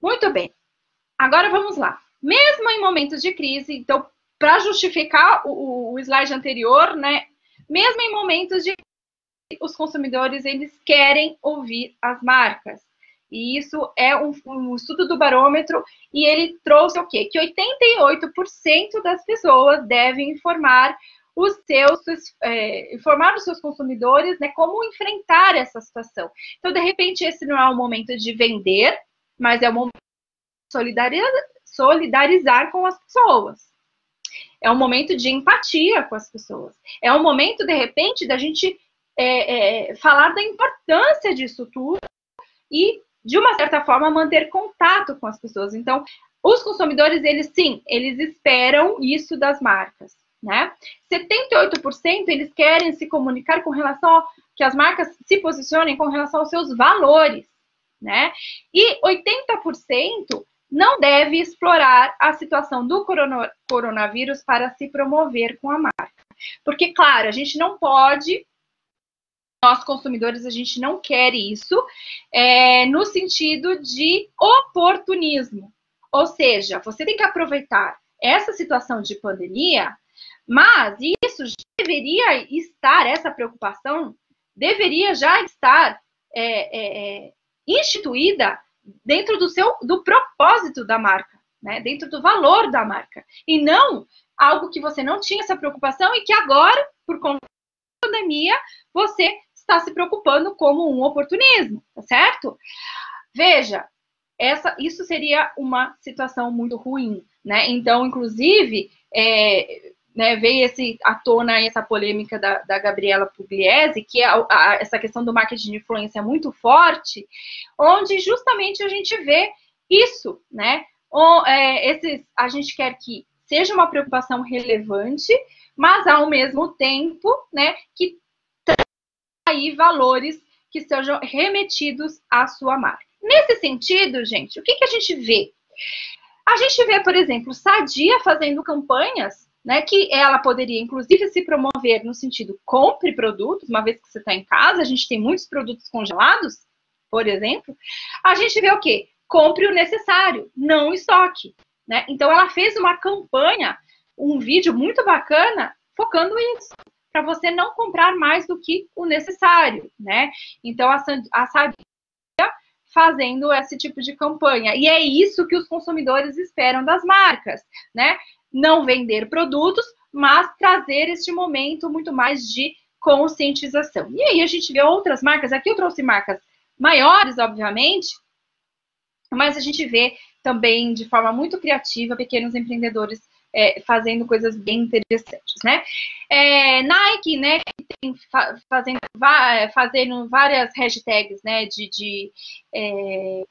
Muito bem. Agora vamos lá. Mesmo em momentos de crise, então, para justificar o, o slide anterior, né? Mesmo em momentos de os consumidores eles querem ouvir as marcas. E isso é um, um, estudo do barômetro e ele trouxe o quê? Que 88% das pessoas devem informar os seus, é, informar os seus consumidores, né, como enfrentar essa situação. Então, de repente, esse não é o momento de vender, mas é o momento de solidarizar, solidarizar com as pessoas. É um momento de empatia com as pessoas. É um momento, de repente, da gente é, é, falar da importância disso tudo e de uma certa forma, manter contato com as pessoas. Então, os consumidores, eles sim, eles esperam isso das marcas, né? 78% eles querem se comunicar com relação a que as marcas se posicionem com relação aos seus valores, né? E 80% não deve explorar a situação do coronavírus para se promover com a marca. Porque, claro, a gente não pode nós consumidores a gente não quer isso, é, no sentido de oportunismo. Ou seja, você tem que aproveitar essa situação de pandemia, mas isso deveria estar, essa preocupação deveria já estar é, é, é, instituída dentro do seu do propósito da marca, né? dentro do valor da marca. E não algo que você não tinha essa preocupação e que agora, por conta da pandemia, você está se preocupando como um oportunismo, tá certo? Veja, essa, isso seria uma situação muito ruim, né? Então, inclusive, é, né, veio esse, à tona essa polêmica da, da Gabriela Pugliese, que é a, a, essa questão do marketing de influência muito forte, onde justamente a gente vê isso, né? É, esses, a gente quer que seja uma preocupação relevante, mas ao mesmo tempo, né, que aí valores que sejam remetidos à sua marca. Nesse sentido, gente, o que, que a gente vê? A gente vê, por exemplo, Sadia fazendo campanhas, né, que ela poderia, inclusive, se promover no sentido compre produtos, uma vez que você está em casa, a gente tem muitos produtos congelados, por exemplo, a gente vê o quê? Compre o necessário, não estoque. Né? Então, ela fez uma campanha, um vídeo muito bacana, focando isso para você não comprar mais do que o necessário, né? Então, a, a Sadia fazendo esse tipo de campanha. E é isso que os consumidores esperam das marcas, né? Não vender produtos, mas trazer este momento muito mais de conscientização. E aí a gente vê outras marcas, aqui eu trouxe marcas maiores, obviamente, mas a gente vê também de forma muito criativa pequenos empreendedores é, fazendo coisas bem interessantes, né? É, Nike, né, tem fazendo, fazendo várias hashtags, né, de, de é,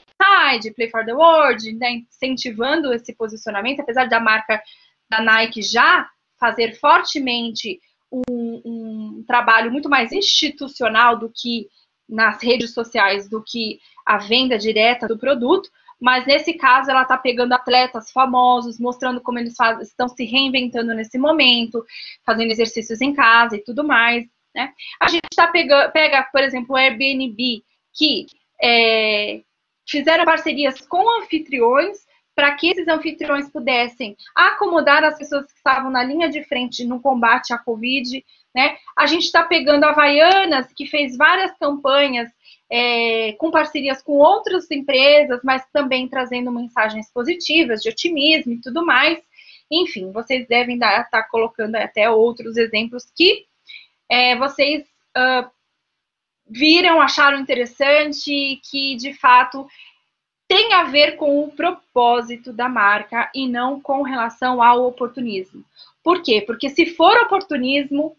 play for the world, né, incentivando esse posicionamento, apesar da marca da Nike já fazer fortemente um, um trabalho muito mais institucional do que nas redes sociais, do que a venda direta do produto, mas nesse caso ela está pegando atletas famosos, mostrando como eles faz, estão se reinventando nesse momento, fazendo exercícios em casa e tudo mais. Né? A gente está pegando, pega, por exemplo, o Airbnb, que é, fizeram parcerias com anfitriões para que esses anfitriões pudessem acomodar as pessoas que estavam na linha de frente no combate à Covid. Né? A gente está pegando a Havaianas, que fez várias campanhas é, com parcerias com outras empresas, mas também trazendo mensagens positivas, de otimismo e tudo mais. Enfim, vocês devem estar tá colocando até outros exemplos que é, vocês uh, viram, acharam interessante, que de fato tem a ver com o propósito da marca e não com relação ao oportunismo. Por quê? Porque se for oportunismo,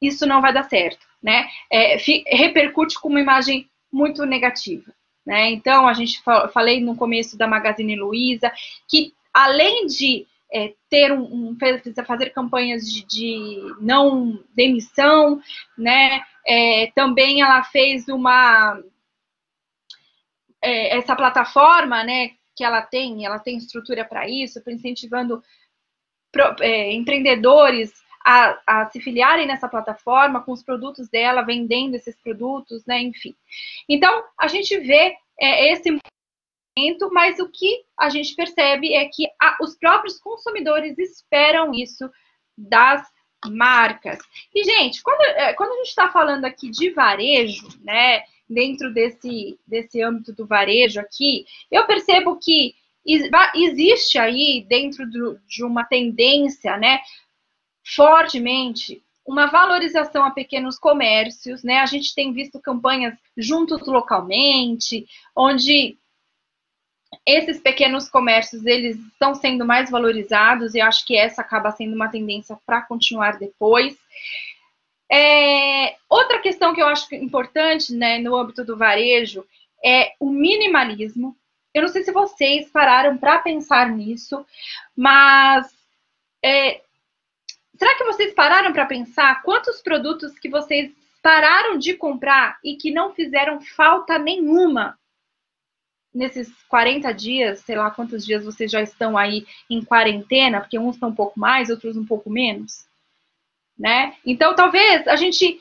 isso não vai dar certo né, é, repercute com uma imagem muito negativa. Né? Então, a gente falei no começo da Magazine Luiza que além de é, ter um, um, fazer campanhas de, de não demissão, né? É, também ela fez uma é, essa plataforma, né? Que ela tem, ela tem estrutura para isso, incentivando pro, é, empreendedores a, a, se filiarem nessa plataforma com os produtos dela, vendendo esses produtos, né? Enfim. Então, a gente vê é, esse movimento, mas o que a gente percebe é que a, os próprios consumidores esperam isso das marcas. E, gente, quando, é, quando a gente está falando aqui de varejo, né? Dentro desse, desse âmbito do varejo aqui, eu percebo que existe aí dentro do, de uma tendência, né, fortemente uma valorização a pequenos comércios, né? A gente tem visto campanhas juntos localmente, onde esses pequenos comércios eles estão sendo mais valorizados e acho que essa acaba sendo uma tendência para continuar depois. É, outra questão que eu acho importante né, no âmbito do varejo é o minimalismo. Eu não sei se vocês pararam para pensar nisso, mas é, Será que vocês pararam para pensar quantos produtos que vocês pararam de comprar e que não fizeram falta nenhuma nesses 40 dias, sei lá quantos dias vocês já estão aí em quarentena, porque uns estão um pouco mais, outros um pouco menos, né? Então, talvez a gente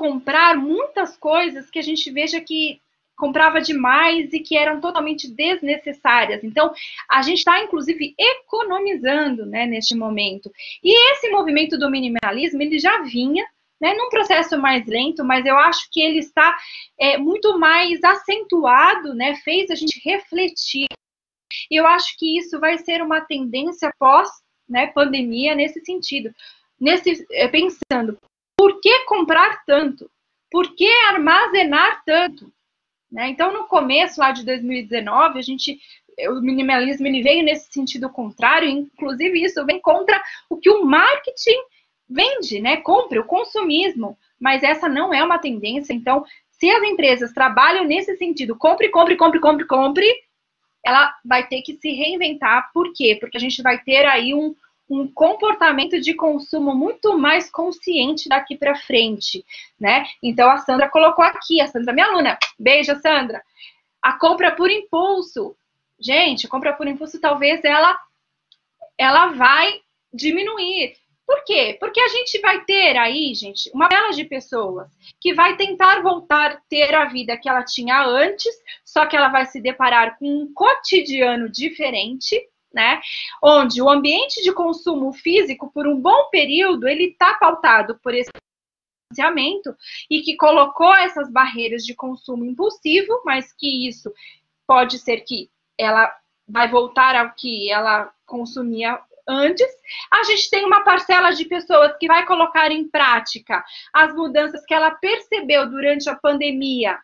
comprar muitas coisas que a gente veja que comprava demais e que eram totalmente desnecessárias. Então, a gente está, inclusive, economizando né, neste momento. E esse movimento do minimalismo, ele já vinha né, num processo mais lento, mas eu acho que ele está é, muito mais acentuado, né, fez a gente refletir. E eu acho que isso vai ser uma tendência pós né, pandemia nesse sentido. Nesse, é, pensando, por que comprar tanto? Por que armazenar tanto? Né? Então, no começo lá de 2019, a gente, o minimalismo ele veio nesse sentido contrário, inclusive isso vem contra o que o marketing vende, né? Compre o consumismo, mas essa não é uma tendência. Então, se as empresas trabalham nesse sentido, compre, compre, compre, compre, compre, ela vai ter que se reinventar. Por quê? Porque a gente vai ter aí um, um comportamento de consumo muito mais consciente daqui para frente, né? Então a Sandra colocou aqui, a Sandra, minha aluna, beijo, Sandra. A compra por impulso, gente, a compra por impulso talvez ela ela vai diminuir. Por quê? Porque a gente vai ter aí, gente, uma bela de pessoas que vai tentar voltar a ter a vida que ela tinha antes, só que ela vai se deparar com um cotidiano diferente, né? Onde o ambiente de consumo físico, por um bom período, ele está pautado por esse financiamento e que colocou essas barreiras de consumo impulsivo, mas que isso pode ser que ela vai voltar ao que ela consumia antes. A gente tem uma parcela de pessoas que vai colocar em prática as mudanças que ela percebeu durante a pandemia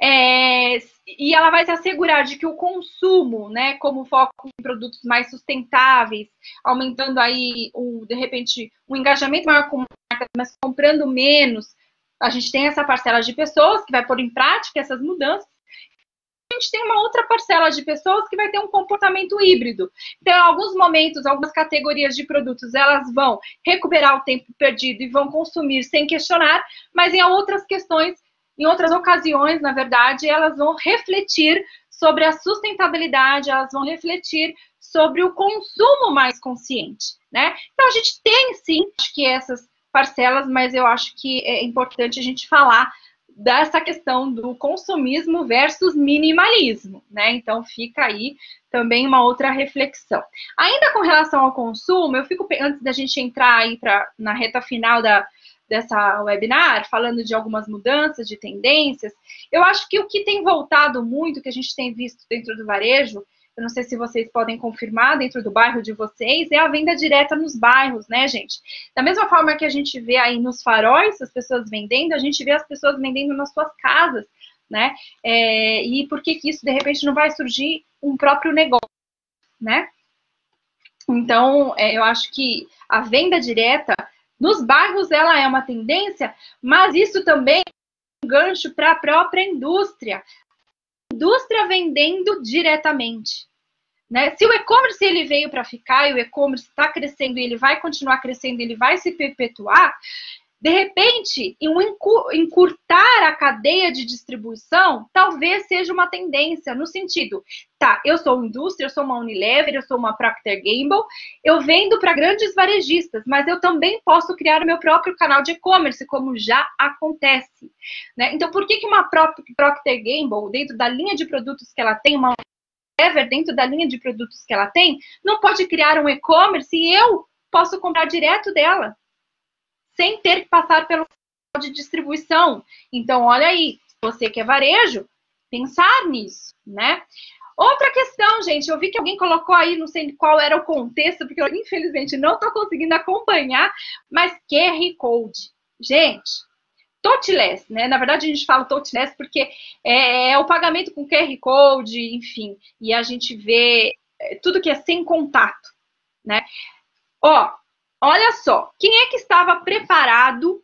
é, e ela vai se assegurar de que o consumo, né, como foco em produtos mais sustentáveis, aumentando aí, o, de repente, um engajamento maior com marcas, mas comprando menos, a gente tem essa parcela de pessoas que vai pôr em prática essas mudanças. A gente tem uma outra parcela de pessoas que vai ter um comportamento híbrido. Então, em alguns momentos, algumas categorias de produtos, elas vão recuperar o tempo perdido e vão consumir sem questionar, mas em outras questões em outras ocasiões, na verdade, elas vão refletir sobre a sustentabilidade, elas vão refletir sobre o consumo mais consciente, né? Então a gente tem sim, acho que essas parcelas, mas eu acho que é importante a gente falar dessa questão do consumismo versus minimalismo, né? Então fica aí também uma outra reflexão. Ainda com relação ao consumo, eu fico antes da gente entrar aí para na reta final da, dessa webinar, falando de algumas mudanças de tendências, eu acho que o que tem voltado muito, que a gente tem visto dentro do varejo, eu não sei se vocês podem confirmar dentro do bairro de vocês, é a venda direta nos bairros, né, gente? Da mesma forma que a gente vê aí nos faróis as pessoas vendendo, a gente vê as pessoas vendendo nas suas casas, né? É, e por que que isso, de repente, não vai surgir um próprio negócio, né? Então, é, eu acho que a venda direta nos bairros ela é uma tendência, mas isso também é um gancho para a própria indústria. Indústria vendendo diretamente. Né? Se o e-commerce ele veio para ficar e o e-commerce está crescendo ele vai continuar crescendo, ele vai se perpetuar, de repente, um encurtar a cadeia de distribuição, talvez seja uma tendência no sentido, tá, eu sou indústria, eu sou uma Unilever, eu sou uma Procter Gamble, eu vendo para grandes varejistas, mas eu também posso criar o meu próprio canal de e-commerce, como já acontece. Né? Então, por que, que uma Procter Gamble, dentro da linha de produtos que ela tem, uma Unilever, dentro da linha de produtos que ela tem, não pode criar um e-commerce e eu posso comprar direto dela? Sem ter que passar pelo de distribuição. Então, olha aí, você que é varejo, pensar nisso, né? Outra questão, gente, eu vi que alguém colocou aí, não sei qual era o contexto, porque eu infelizmente não estou conseguindo acompanhar, mas QR Code. Gente, touchless, né? Na verdade, a gente fala touchless porque é, é o pagamento com QR Code, enfim, e a gente vê é, tudo que é sem contato, né? Ó, Olha só, quem é que estava preparado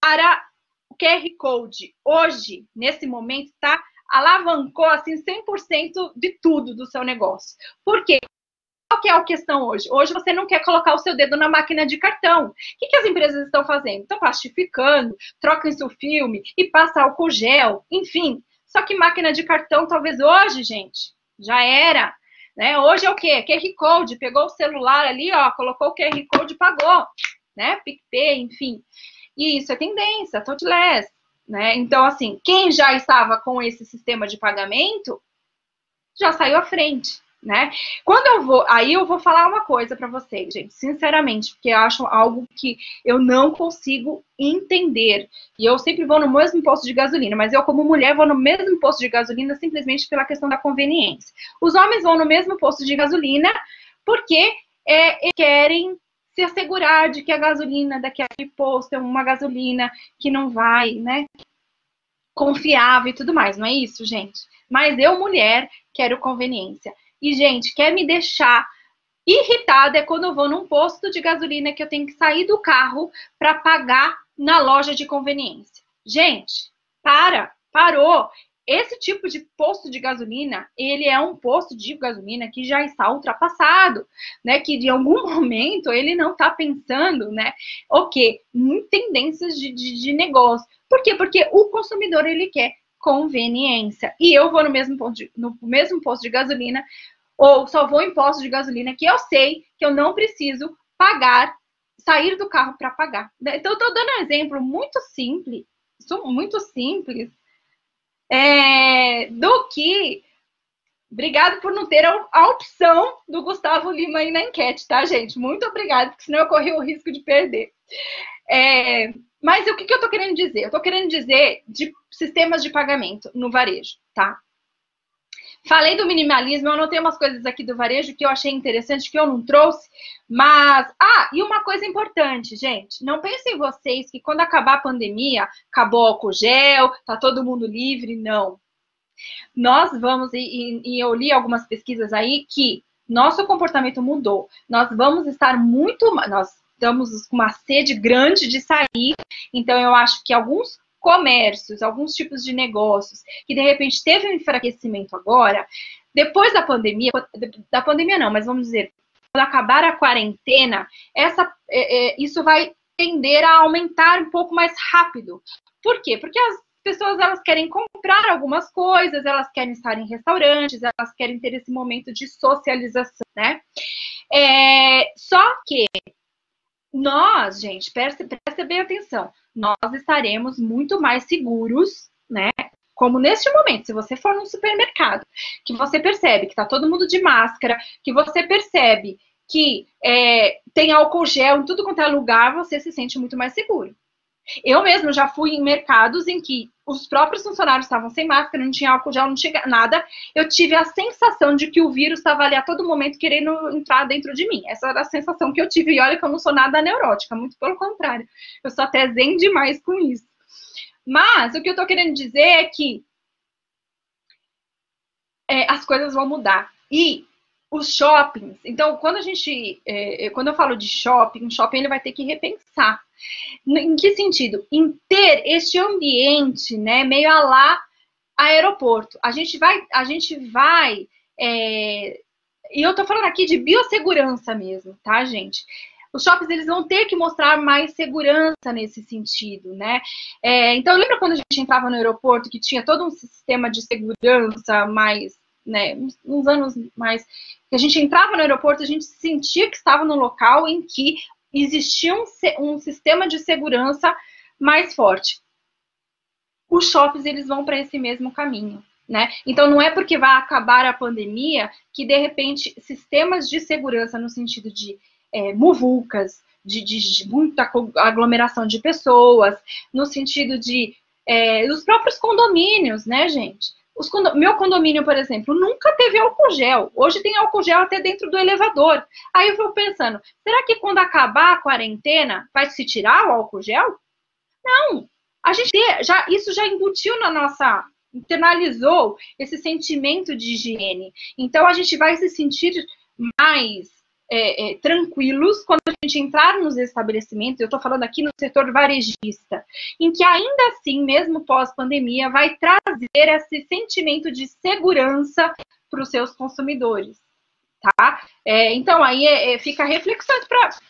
para o QR Code hoje, nesse momento, tá? Alavancou assim 100% de tudo do seu negócio. Por quê? Qual que é a questão hoje? Hoje você não quer colocar o seu dedo na máquina de cartão. O que, que as empresas estão fazendo? Estão plastificando, trocam seu filme e passa álcool gel, enfim. Só que máquina de cartão, talvez hoje, gente, já era. Né? Hoje é o quê? QR Code, pegou o celular ali, ó, colocou o QR Code e pagou, né? PicPay, enfim. E isso é tendência, touchless, Né? Então, assim, quem já estava com esse sistema de pagamento já saiu à frente né? Quando eu vou, aí eu vou falar uma coisa para vocês, gente, sinceramente, porque eu acho algo que eu não consigo entender. E eu sempre vou no mesmo posto de gasolina, mas eu como mulher vou no mesmo posto de gasolina simplesmente pela questão da conveniência. Os homens vão no mesmo posto de gasolina porque é, querem se assegurar de que a gasolina daquele posto é uma gasolina que não vai, né? Confiável e tudo mais, não é isso, gente? Mas eu, mulher, quero conveniência. E, gente, quer me deixar irritada é quando eu vou num posto de gasolina que eu tenho que sair do carro para pagar na loja de conveniência. Gente, para, parou. Esse tipo de posto de gasolina, ele é um posto de gasolina que já está ultrapassado, né? Que de algum [laughs] momento ele não está pensando, né? O quê? Em tendências de, de, de negócio. Por quê? Porque o consumidor ele quer conveniência. E eu vou no mesmo ponto de, no mesmo posto de gasolina ou só vou em posto de gasolina que eu sei que eu não preciso pagar, sair do carro para pagar. Então, eu estou dando um exemplo muito simples, muito simples, é, do que. Obrigado por não ter a, a, opção do Gustavo Lima aí na enquete, tá, gente? Muito obrigada, porque senão eu corri o risco de perder. É, mas o que, que eu estou querendo dizer? Eu estou querendo dizer de sistemas de pagamento no varejo, tá? Falei do minimalismo, eu anotei umas coisas aqui do varejo que eu achei interessante, que eu não trouxe, mas. Ah, e uma coisa importante, gente. Não pensem vocês que quando acabar a pandemia, acabou o álcool gel, tá todo mundo livre. Não. Nós vamos, e, e eu li algumas pesquisas aí que nosso comportamento mudou. Nós vamos estar muito. Nós estamos com uma sede grande de sair, então eu acho que alguns comércios, alguns tipos de negócios, que de repente teve um enfraquecimento agora, depois da pandemia, da pandemia não, mas vamos dizer, quando acabar a quarentena, essa, é, é, isso vai tender a aumentar um pouco mais rápido. Por quê? Porque as pessoas elas querem comprar algumas coisas, elas querem estar em restaurantes, elas querem ter esse momento de socialização, né? É, só que nós, gente, preste, preste bem atenção, nós estaremos muito mais seguros, né? Como neste momento, se você for num supermercado, que você percebe que está todo mundo de máscara, que você percebe que é, tem álcool gel em tudo quanto é lugar, você se sente muito mais seguro. Eu mesmo já fui em mercados em que os próprios funcionários estavam sem máscara, não tinha álcool gel, não tinha nada. Eu tive a sensação de que o vírus estava ali a todo momento querendo entrar dentro de mim. Essa era a sensação que eu tive. E olha que eu não sou nada neurótica, muito pelo contrário. Eu sou até zen demais com isso. Mas o que eu estou querendo dizer é que é, as coisas vão mudar. E os shoppings. Então, quando a gente, é, é, quando eu falo de shopping, shopping ele vai ter que repensar. Em que sentido? Em ter este ambiente, né, meio a lá aeroporto. A gente vai, a gente vai, é, e eu tô falando aqui de biossegurança mesmo, tá, gente? Os shoppings eles vão ter que mostrar mais segurança nesse sentido, né? É, então, lembra quando a gente entrava no aeroporto que tinha todo um sistema de segurança mais né, uns anos mais, que a gente entrava no aeroporto, a gente sentia que estava no local em que existia um, um sistema de segurança mais forte. Os shoppings, eles vão para esse mesmo caminho. Né? Então, não é porque vai acabar a pandemia que, de repente, sistemas de segurança no sentido de é, muvucas, de, de, de, muita aglomeração de pessoas, no sentido de é, dos próprios condomínios, né, gente? Condo... Meu condomínio, por exemplo, nunca teve álcool gel. Hoje tem álcool gel até dentro do elevador. Aí eu vou pensando, será que quando acabar a quarentena vai se tirar o álcool gel? Não. A gente já isso já embutiu na nossa internalizou esse sentimento de higiene. Então a gente vai se sentir mais é, é, tranquilos quando a gente entrar nos estabelecimentos, eu estou falando aqui no setor varejista, em que ainda assim, mesmo pós-pandemia, vai trazer esse sentimento de segurança para os seus consumidores. Tá? É, então, aí é, é fica reflexão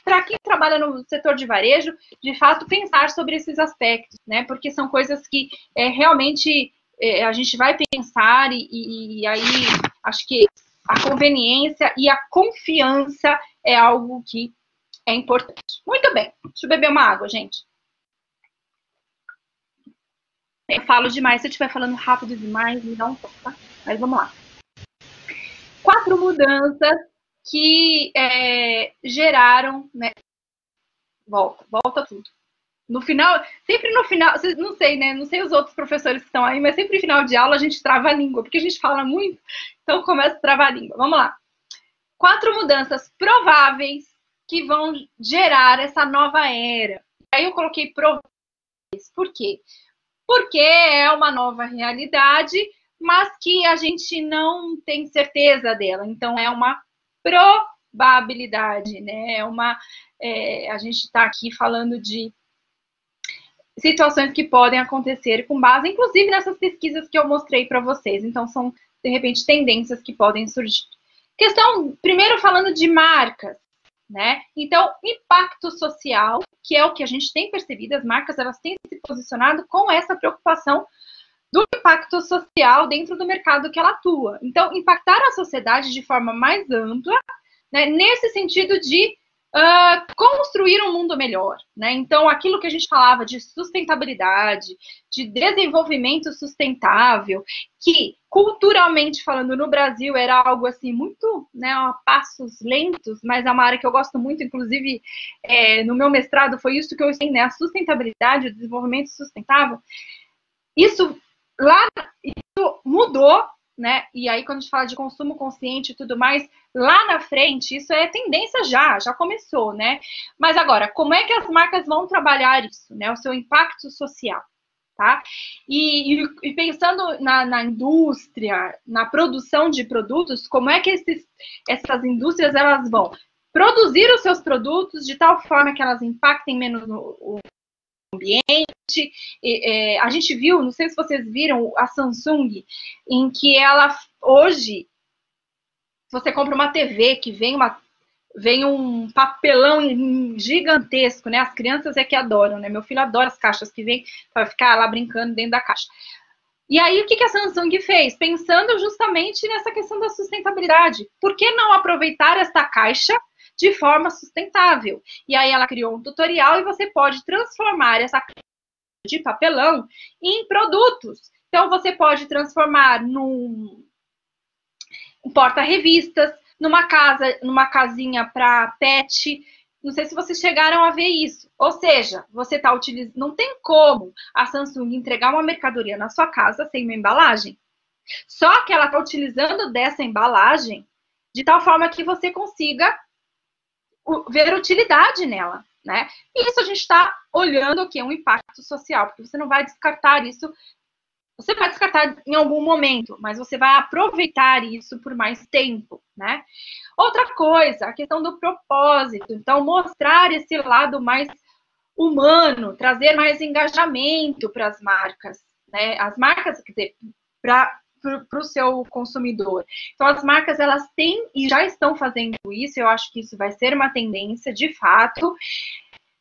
para quem trabalha no setor de varejo, de fato, pensar sobre esses aspectos, né? Porque são coisas que é, realmente a gente vai pensar e, e, e aí acho que a conveniência e a confiança é algo que é importante. Muito bem. Deixa eu beber uma água, gente. Eu falo demais, se eu estiver falando rápido demais, me dá um toque, tá? Mas vamos lá. Quatro mudanças que é, geraram, né? Volta, volta tudo. No final, sempre no final, não sei, né? Não sei os outros professores que estão aí, mas sempre no final de aula a gente trava a língua, porque a gente fala muito, então começa a travar a língua. Vamos lá. Quatro mudanças prováveis que vão gerar essa nova era. Aí eu coloquei prováveis. Por quê? Porque é uma nova realidade, mas que a gente não tem certeza dela. Então é uma probabilidade, né? É uma, é, a gente está aqui falando de situações que podem acontecer com base, inclusive nessas pesquisas que eu mostrei para vocês. Então são de repente tendências que podem surgir. Questão, primeiro falando de marcas, né? Então, impacto social, que é o que a gente tem percebido, as marcas elas têm se posicionado com essa preocupação do impacto social dentro do mercado que ela atua. Então, impactar a sociedade de forma mais ampla, né, nesse sentido de uh, construir um mundo melhor. Né? Então, aquilo que a gente falava de sustentabilidade, de desenvolvimento sustentável, que culturalmente falando no Brasil era algo assim muito, né, a passos lentos, mas é uma área que eu gosto muito, inclusive é, no meu mestrado foi isso que eu ensinei, né, a sustentabilidade, o desenvolvimento sustentável. Isso lá isso mudou né? E aí, quando a gente fala de consumo consciente e tudo mais, lá na frente, isso é tendência já, já começou, né? Mas agora, como é que as marcas vão trabalhar isso, né? O seu impacto social, tá? E, e, pensando na, na, indústria, na produção de produtos, como é que esses, essas indústrias elas vão produzir os seus produtos de tal forma que elas impactem menos o, ambiente. E, é, a gente viu, não sei se vocês viram, a Samsung, em que ela hoje, você compra uma TV que vem uma vem um papelão gigantesco, né? As crianças é que adoram, né? Meu filho adora as caixas que vem para ficar lá brincando dentro da caixa. E aí, o que, a Samsung fez? Pensando justamente nessa questão da sustentabilidade. Por que não aproveitar esta caixa de forma sustentável. E aí ela criou um tutorial e você pode transformar essa de papelão em produtos. Então você pode transformar num um porta-revistas, numa casa, numa casinha para pet. Não sei se vocês chegaram a ver isso. Ou seja, você está utilizando. Não tem como a Samsung entregar uma mercadoria na sua casa sem uma embalagem. Só que ela está utilizando dessa embalagem de tal forma que você consiga ver utilidade nela, né? E isso a gente está olhando é um impacto social, porque você não vai descartar isso, você vai descartar em algum momento, mas você vai aproveitar isso por mais tempo, né? Outra coisa, a questão do propósito, então mostrar esse lado mais humano, trazer mais engajamento para as marcas, né? As marcas, quer dizer, para para o seu consumidor. Então, as marcas, elas têm e já estão fazendo isso, eu acho que isso vai ser uma tendência, de fato,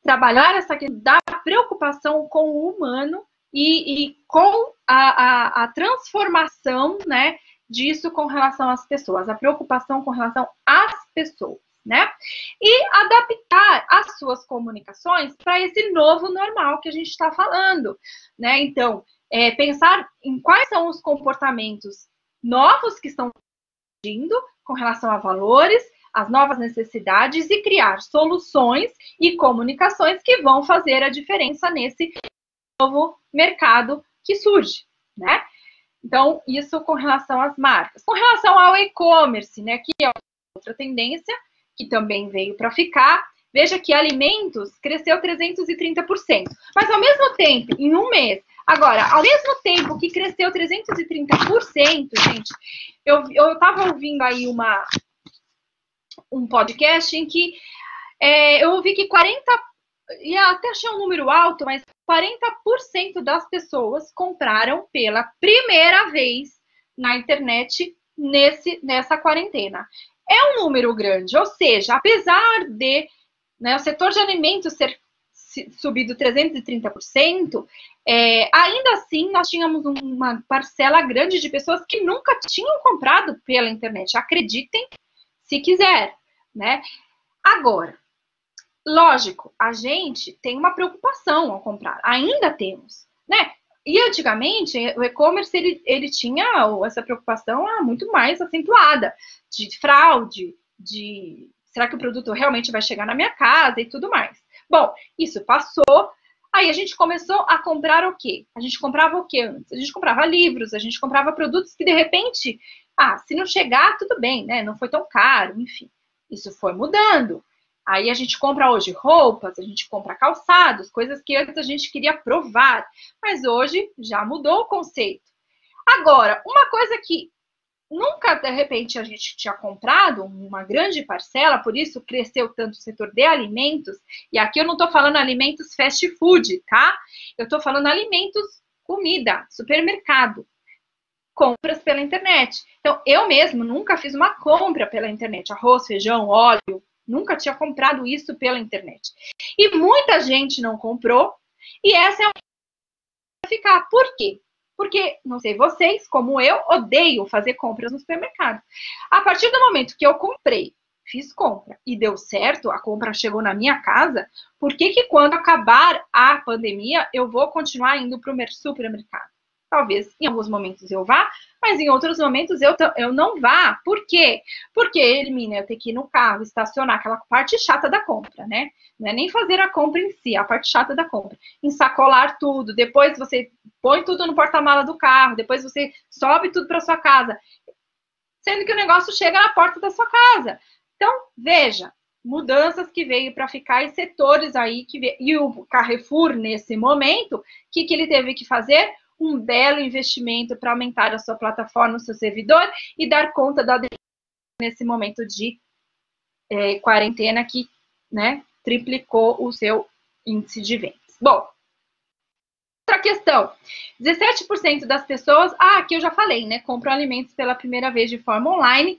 trabalhar essa questão da preocupação com o humano e, e com a, a, a transformação, né, disso com relação às pessoas, a preocupação com relação às pessoas, né? E adaptar as suas comunicações para esse novo normal que a gente está falando, né? Então, é, pensar em quais são os comportamentos novos que estão surgindo com relação a valores, as novas necessidades e criar soluções e comunicações que vão fazer a diferença nesse novo mercado que surge, né? Então, isso com relação às marcas. Com relação ao e-commerce, né, que é outra tendência que também veio para ficar, veja que alimentos cresceu 330%. Mas ao mesmo tempo, em um mês, Agora, ao mesmo tempo que cresceu 330%, gente, eu estava ouvindo aí uma, um podcast em que é, eu ouvi que 40%, e até achei um número alto, mas 40% das pessoas compraram pela primeira vez na internet nesse, nessa quarentena. É um número grande, ou seja, apesar de né, o setor de alimentos ser subido 330%, é, ainda assim nós tínhamos uma parcela grande de pessoas que nunca tinham comprado pela internet. Acreditem se quiser, né? Agora, lógico, a gente tem uma preocupação ao comprar, ainda temos, né? e antigamente, o e-commerce ele, ele tinha essa preocupação ah, muito mais acentuada de fraude, de será que o produto realmente vai chegar na minha casa e tudo mais. Bom, isso passou. Aí a gente começou a comprar o quê? A gente comprava o quê antes? A gente comprava livros, a gente comprava produtos que de repente, ah, se não chegar, tudo bem, né? Não foi tão caro, enfim. Isso foi mudando. Aí a gente compra hoje roupas, a gente compra calçados, coisas que antes a gente queria provar, mas hoje já mudou o conceito. Agora, uma coisa que nunca de repente a gente tinha comprado, uma grande parcela, por isso cresceu tanto o setor de alimentos, e aqui eu não estou falando alimentos fast food, tá? Eu estou falando alimentos, comida, supermercado compras pela internet. Então, eu mesmo nunca fiz uma compra pela internet, arroz, feijão, óleo, Nunca tinha comprado isso pela internet. E muita gente não comprou, e essa é a ficar. Por quê? Porque, não sei vocês, como eu, odeio fazer compras no supermercado. A partir do momento que eu comprei, fiz compra e deu certo, a compra chegou na minha casa, por que, que quando acabar a pandemia eu vou continuar indo para o supermercado? Talvez em alguns momentos eu vá, mas em outros momentos eu, eu não vá. Por quê? Porque, elimina eu ter que ir no carro, estacionar, aquela parte chata da compra, né? Não é nem fazer a compra em si, a parte chata da compra. Ensacolar tudo, depois você põe tudo no porta-mala do carro, depois você sobe tudo para sua casa. Sendo que o negócio chega na porta da sua casa. Então, veja, mudanças que veio para ficar e setores aí que veio. E o Carrefour, nesse momento, o que, que ele teve que fazer? Um belo investimento para aumentar a sua plataforma, o seu servidor e dar conta da nesse momento de é, quarentena que né, triplicou o seu índice de vendas. Bom, outra questão: 17% das pessoas, ah, aqui eu já falei, né, compram alimentos pela primeira vez de forma online.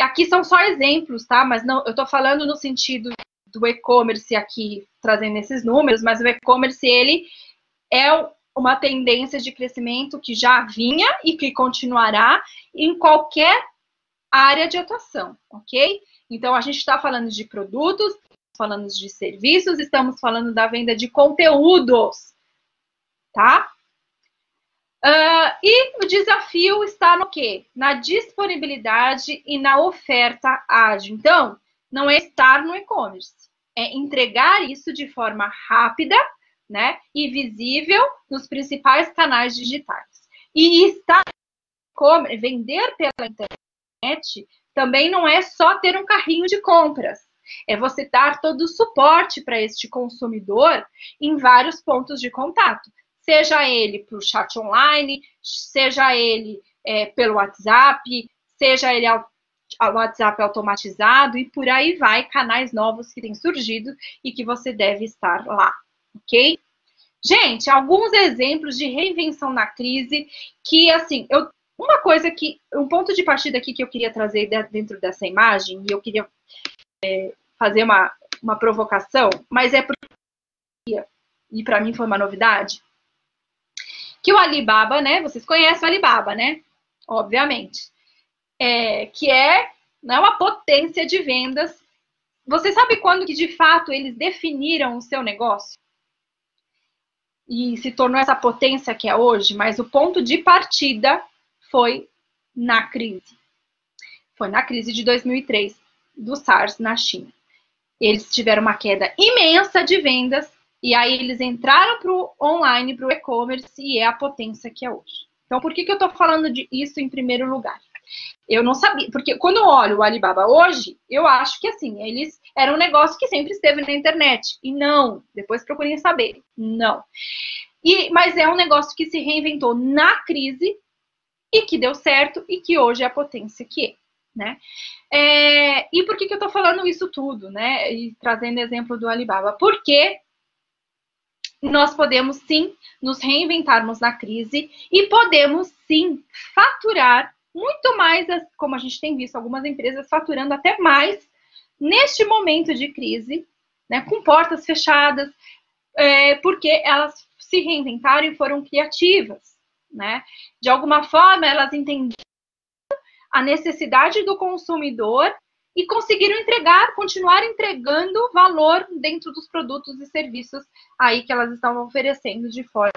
Aqui são só exemplos, tá? Mas não, eu estou falando no sentido do e-commerce aqui, trazendo esses números, mas o e-commerce, ele é uma tendência de crescimento que já vinha e que continuará em qualquer área de atuação, ok? Então, a gente está falando de produtos, falando de serviços, estamos falando da venda de conteúdos, tá? Uh, e o desafio está no quê? Na disponibilidade e na oferta ágil. Então, não é estar no e-commerce, é entregar isso de forma rápida né, e visível nos principais canais digitais. E estar vender pela internet também não é só ter um carrinho de compras. É você dar todo o suporte para este consumidor em vários pontos de contato. Seja ele para o chat online, seja ele é, pelo WhatsApp, seja ele ao, ao WhatsApp automatizado e por aí vai, canais novos que têm surgido e que você deve estar lá ok? Gente, alguns exemplos de reinvenção na crise que, assim, eu, uma coisa que, um ponto de partida aqui que eu queria trazer dentro dessa imagem, e eu queria é, fazer uma, uma provocação, mas é porque, e para mim foi uma novidade, que o Alibaba, né, vocês conhecem o Alibaba, né, obviamente, é, que é né, uma potência de vendas. Você sabe quando que de fato eles definiram o seu negócio? E se tornou essa potência que é hoje, mas o ponto de partida foi na crise. Foi na crise de 2003 do SARS na China. Eles tiveram uma queda imensa de vendas e aí eles entraram para o online, para o e-commerce e é a potência que é hoje. Então, por que, que eu estou falando disso em primeiro lugar? Eu não sabia, porque quando eu olho o Alibaba hoje, eu acho que assim, eles eram um negócio que sempre esteve na internet. E não, depois procurem saber. Não. E, mas é um negócio que se reinventou na crise e que deu certo e que hoje é a potência que é. Né? É, e por que, que eu estou falando isso tudo, né? E trazendo exemplo do Alibaba? Porque nós podemos sim nos reinventarmos na crise e podemos sim faturar muito mais, como a gente tem visto algumas empresas faturando até mais neste momento de crise, né, com portas fechadas, é, porque elas se reinventaram e foram criativas, né? De alguma forma, elas entenderam a necessidade do consumidor e conseguiram entregar, continuar entregando valor dentro dos produtos e serviços aí que elas estavam oferecendo de forma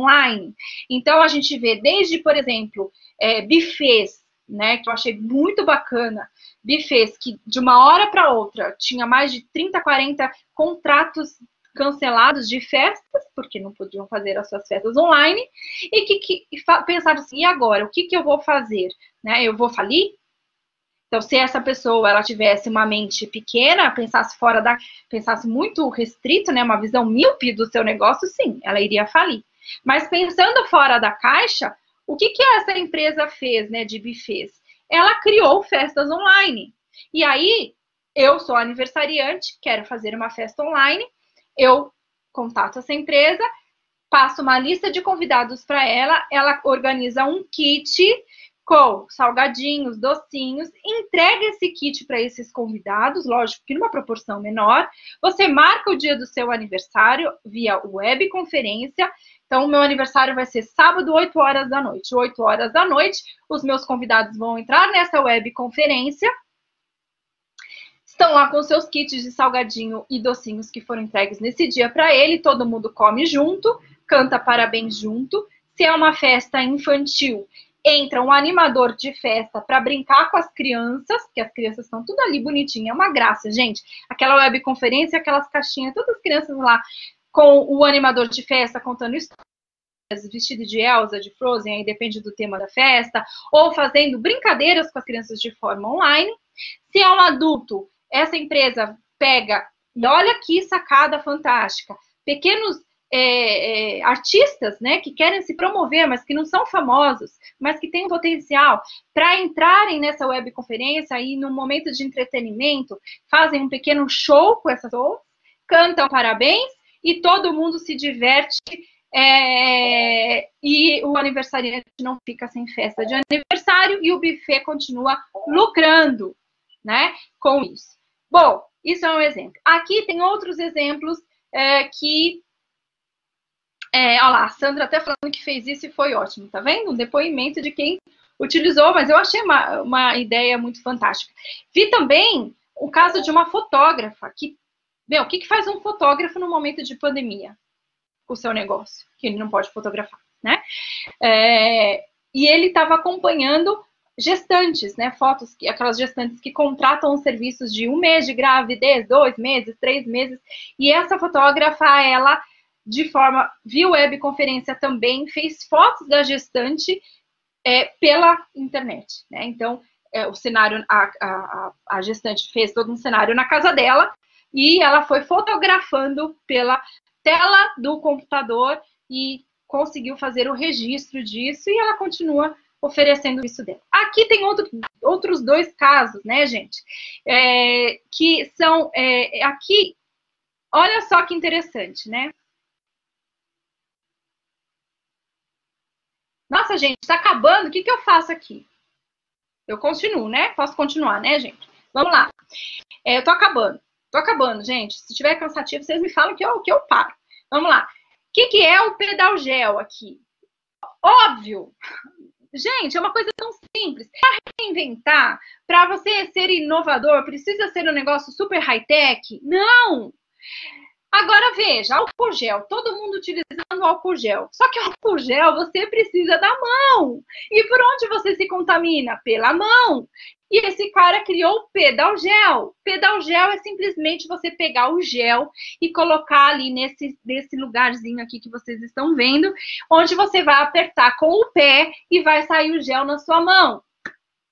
online. Então, a gente vê desde, por exemplo, é, buffets, né, que eu achei muito bacana, buffets que de uma hora para outra tinha mais de 30, 40 contratos cancelados de festas, porque não podiam fazer as suas festas online, e que, que pensaram assim, e agora, o que, que eu vou fazer? Né, eu vou falir? Então, se essa pessoa ela tivesse uma mente pequena, pensasse fora da, pensasse muito restrito, né, uma visão míope do seu negócio, sim, ela iria falir. Mas pensando fora da caixa, o que que essa empresa fez, né, de buffets? Ela criou festas online. E aí, eu sou aniversariante, quero fazer uma festa online, eu contato essa empresa, passo uma lista de convidados para ela, ela organiza um kit com salgadinhos, docinhos, entrega esse kit para esses convidados, lógico que numa proporção menor. Você marca o dia do seu aniversário via webconferência. Então, o meu aniversário vai ser sábado, 8 horas da noite. 8 horas da noite, os meus convidados vão entrar nessa webconferência. Estão lá com seus kits de salgadinho e docinhos que foram entregues nesse dia para ele. Todo mundo come junto, canta parabéns junto. Se é uma festa infantil, entra um animador de festa para brincar com as crianças, que as crianças estão tudo ali bonitinha, é uma graça, gente. Aquela webconferência, aquelas caixinhas, todas as crianças lá com o animador de festa contando histórias vestido de Elsa, de Frozen, aí depende do tema da festa, ou fazendo brincadeiras com as crianças de forma online. Se é um adulto, essa empresa pega, e olha que sacada fantástica, pequenos é, é, artistas, né, que querem se promover, mas que não são famosos, mas que têm um potencial para entrarem nessa webconferência e no momento de entretenimento fazem um pequeno show com essas pessoas, cantam parabéns e todo mundo se diverte é, e o aniversariante não fica sem festa de aniversário e o buffet continua lucrando, né, com isso. Bom, isso é um exemplo. Aqui tem outros exemplos é, que é, olha lá, a Sandra até falando que fez isso e foi ótimo, tá vendo? Um depoimento de quem utilizou, mas eu achei uma, uma ideia muito fantástica. Vi também o caso de uma fotógrafa que, meu, o que, que faz um fotógrafo no momento de pandemia? O seu negócio, que ele não pode fotografar, né? É, e ele estava acompanhando gestantes, né? Fotos, aquelas gestantes que contratam serviços de um mês de gravidez, dois meses, três meses, e essa fotógrafa, ela de forma via webconferência também, fez fotos da gestante é, pela internet. Né? Então, é, o cenário, a, a, a gestante fez todo um cenário na casa dela e ela foi fotografando pela tela do computador e conseguiu fazer o registro disso e ela continua oferecendo isso dela. Aqui tem outro, outros dois casos, né, gente? É, que são é, aqui, olha só que interessante, né? Nossa, gente, está acabando, o que, que eu faço aqui? Eu continuo, né? Posso continuar, né, gente? Vamos lá. É, eu tô acabando. Tô acabando, gente. Se tiver cansativo, vocês me falam que eu, que eu paro. Vamos lá. O que, que é o pedal gel aqui? Óbvio. Gente, é uma coisa tão simples. Para reinventar, para você ser inovador, precisa ser um negócio super high-tech? Não! Agora veja, álcool gel, todo mundo utilizando álcool gel. Só que álcool gel você precisa da mão. E por onde você se contamina? Pela mão. E esse cara criou o pedal gel. Pedal gel é simplesmente você pegar o gel e colocar ali nesse, nesse lugarzinho aqui que vocês estão vendo, onde você vai apertar com o pé e vai sair o gel na sua mão.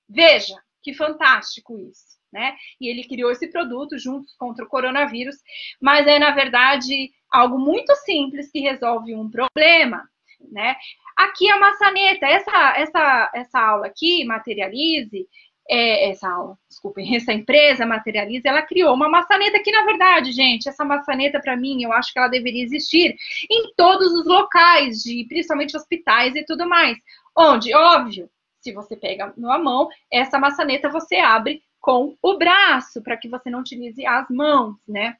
Veja, que fantástico isso né? E ele criou esse produto juntos contra o coronavírus, mas é, na verdade, algo muito simples que resolve um problema, né? Aqui a maçaneta, essa, essa, essa aula aqui, Materialize, é, essa aula, desculpem, [laughs] essa empresa Materialize, ela criou uma maçaneta que, na verdade, gente, essa maçaneta, para mim, eu acho que ela deveria existir em todos os locais, de principalmente hospitais e tudo mais. Onde, óbvio, se você pega na mão, essa maçaneta você abre com o braço, para que você não utilize as mãos, né?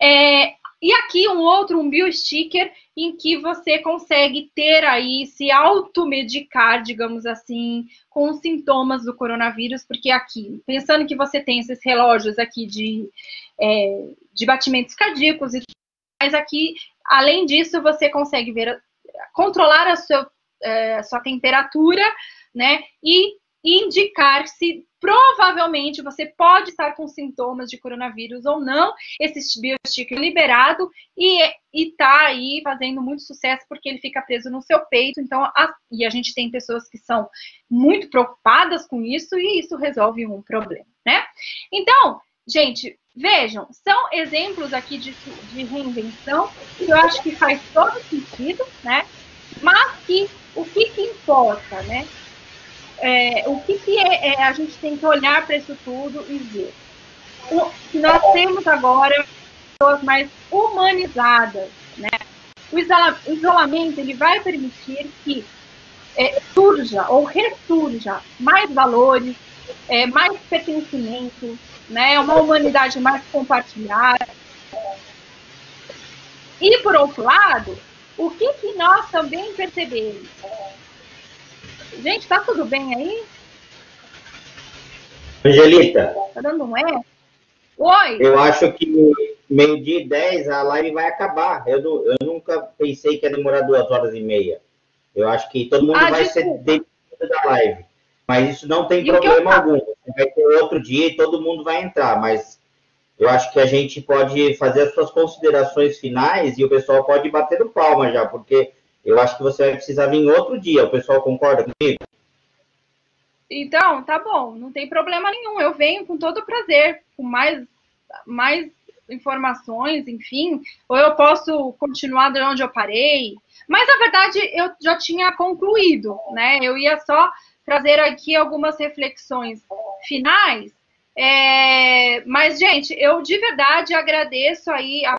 É, e aqui um outro, um biosticker, em que você consegue ter aí, se automedicar, digamos assim, com os sintomas do coronavírus, porque aqui, pensando que você tem esses relógios aqui de, é, de batimentos cardíacos e mas aqui, além disso, você consegue ver, controlar a sua, é, sua temperatura, né? E indicar se provavelmente você pode estar com sintomas de coronavírus ou não. Esse biostick é liberado e está aí fazendo muito sucesso porque ele fica preso no seu peito. Então, a, e a gente tem pessoas que são muito preocupadas com isso e isso resolve um problema, né? Então, gente, vejam, são exemplos aqui de, de reinvenção que eu acho que faz todo sentido, né? Mas que o que, que importa, né? É, o que, que é, é, a gente tem que olhar para isso tudo e ver? O, que nós temos agora pessoas mais humanizadas, né? O isolamento ele vai permitir que é, surja ou ressurja mais valores, é, mais pertencimento, né? Uma humanidade mais compartilhada. E por outro lado, o que, que nós também percebemos? Gente, tá tudo bem aí? Angelita. Tá dando um é? Oi. Eu acho que meio-dia e 10 a live vai acabar. Eu, eu, nunca pensei que ia demorar duas horas e meia. Eu acho que todo mundo ah, vai desculpa. ser dentro da live. Mas isso não tem e problema algum. Vai ter outro dia e todo mundo vai entrar. Mas eu acho que a gente pode fazer as suas considerações finais e o pessoal pode bater no palma já, porque eu acho que você vai precisar vir outro dia. O pessoal concorda comigo? Então, tá bom, não tem problema nenhum. Eu venho com todo prazer, com mais, mais informações, enfim. Ou eu posso continuar de onde eu parei. Mas, na verdade, eu já tinha concluído, né? Eu ia só trazer aqui algumas reflexões finais. É... Mas, gente, eu de verdade agradeço aí a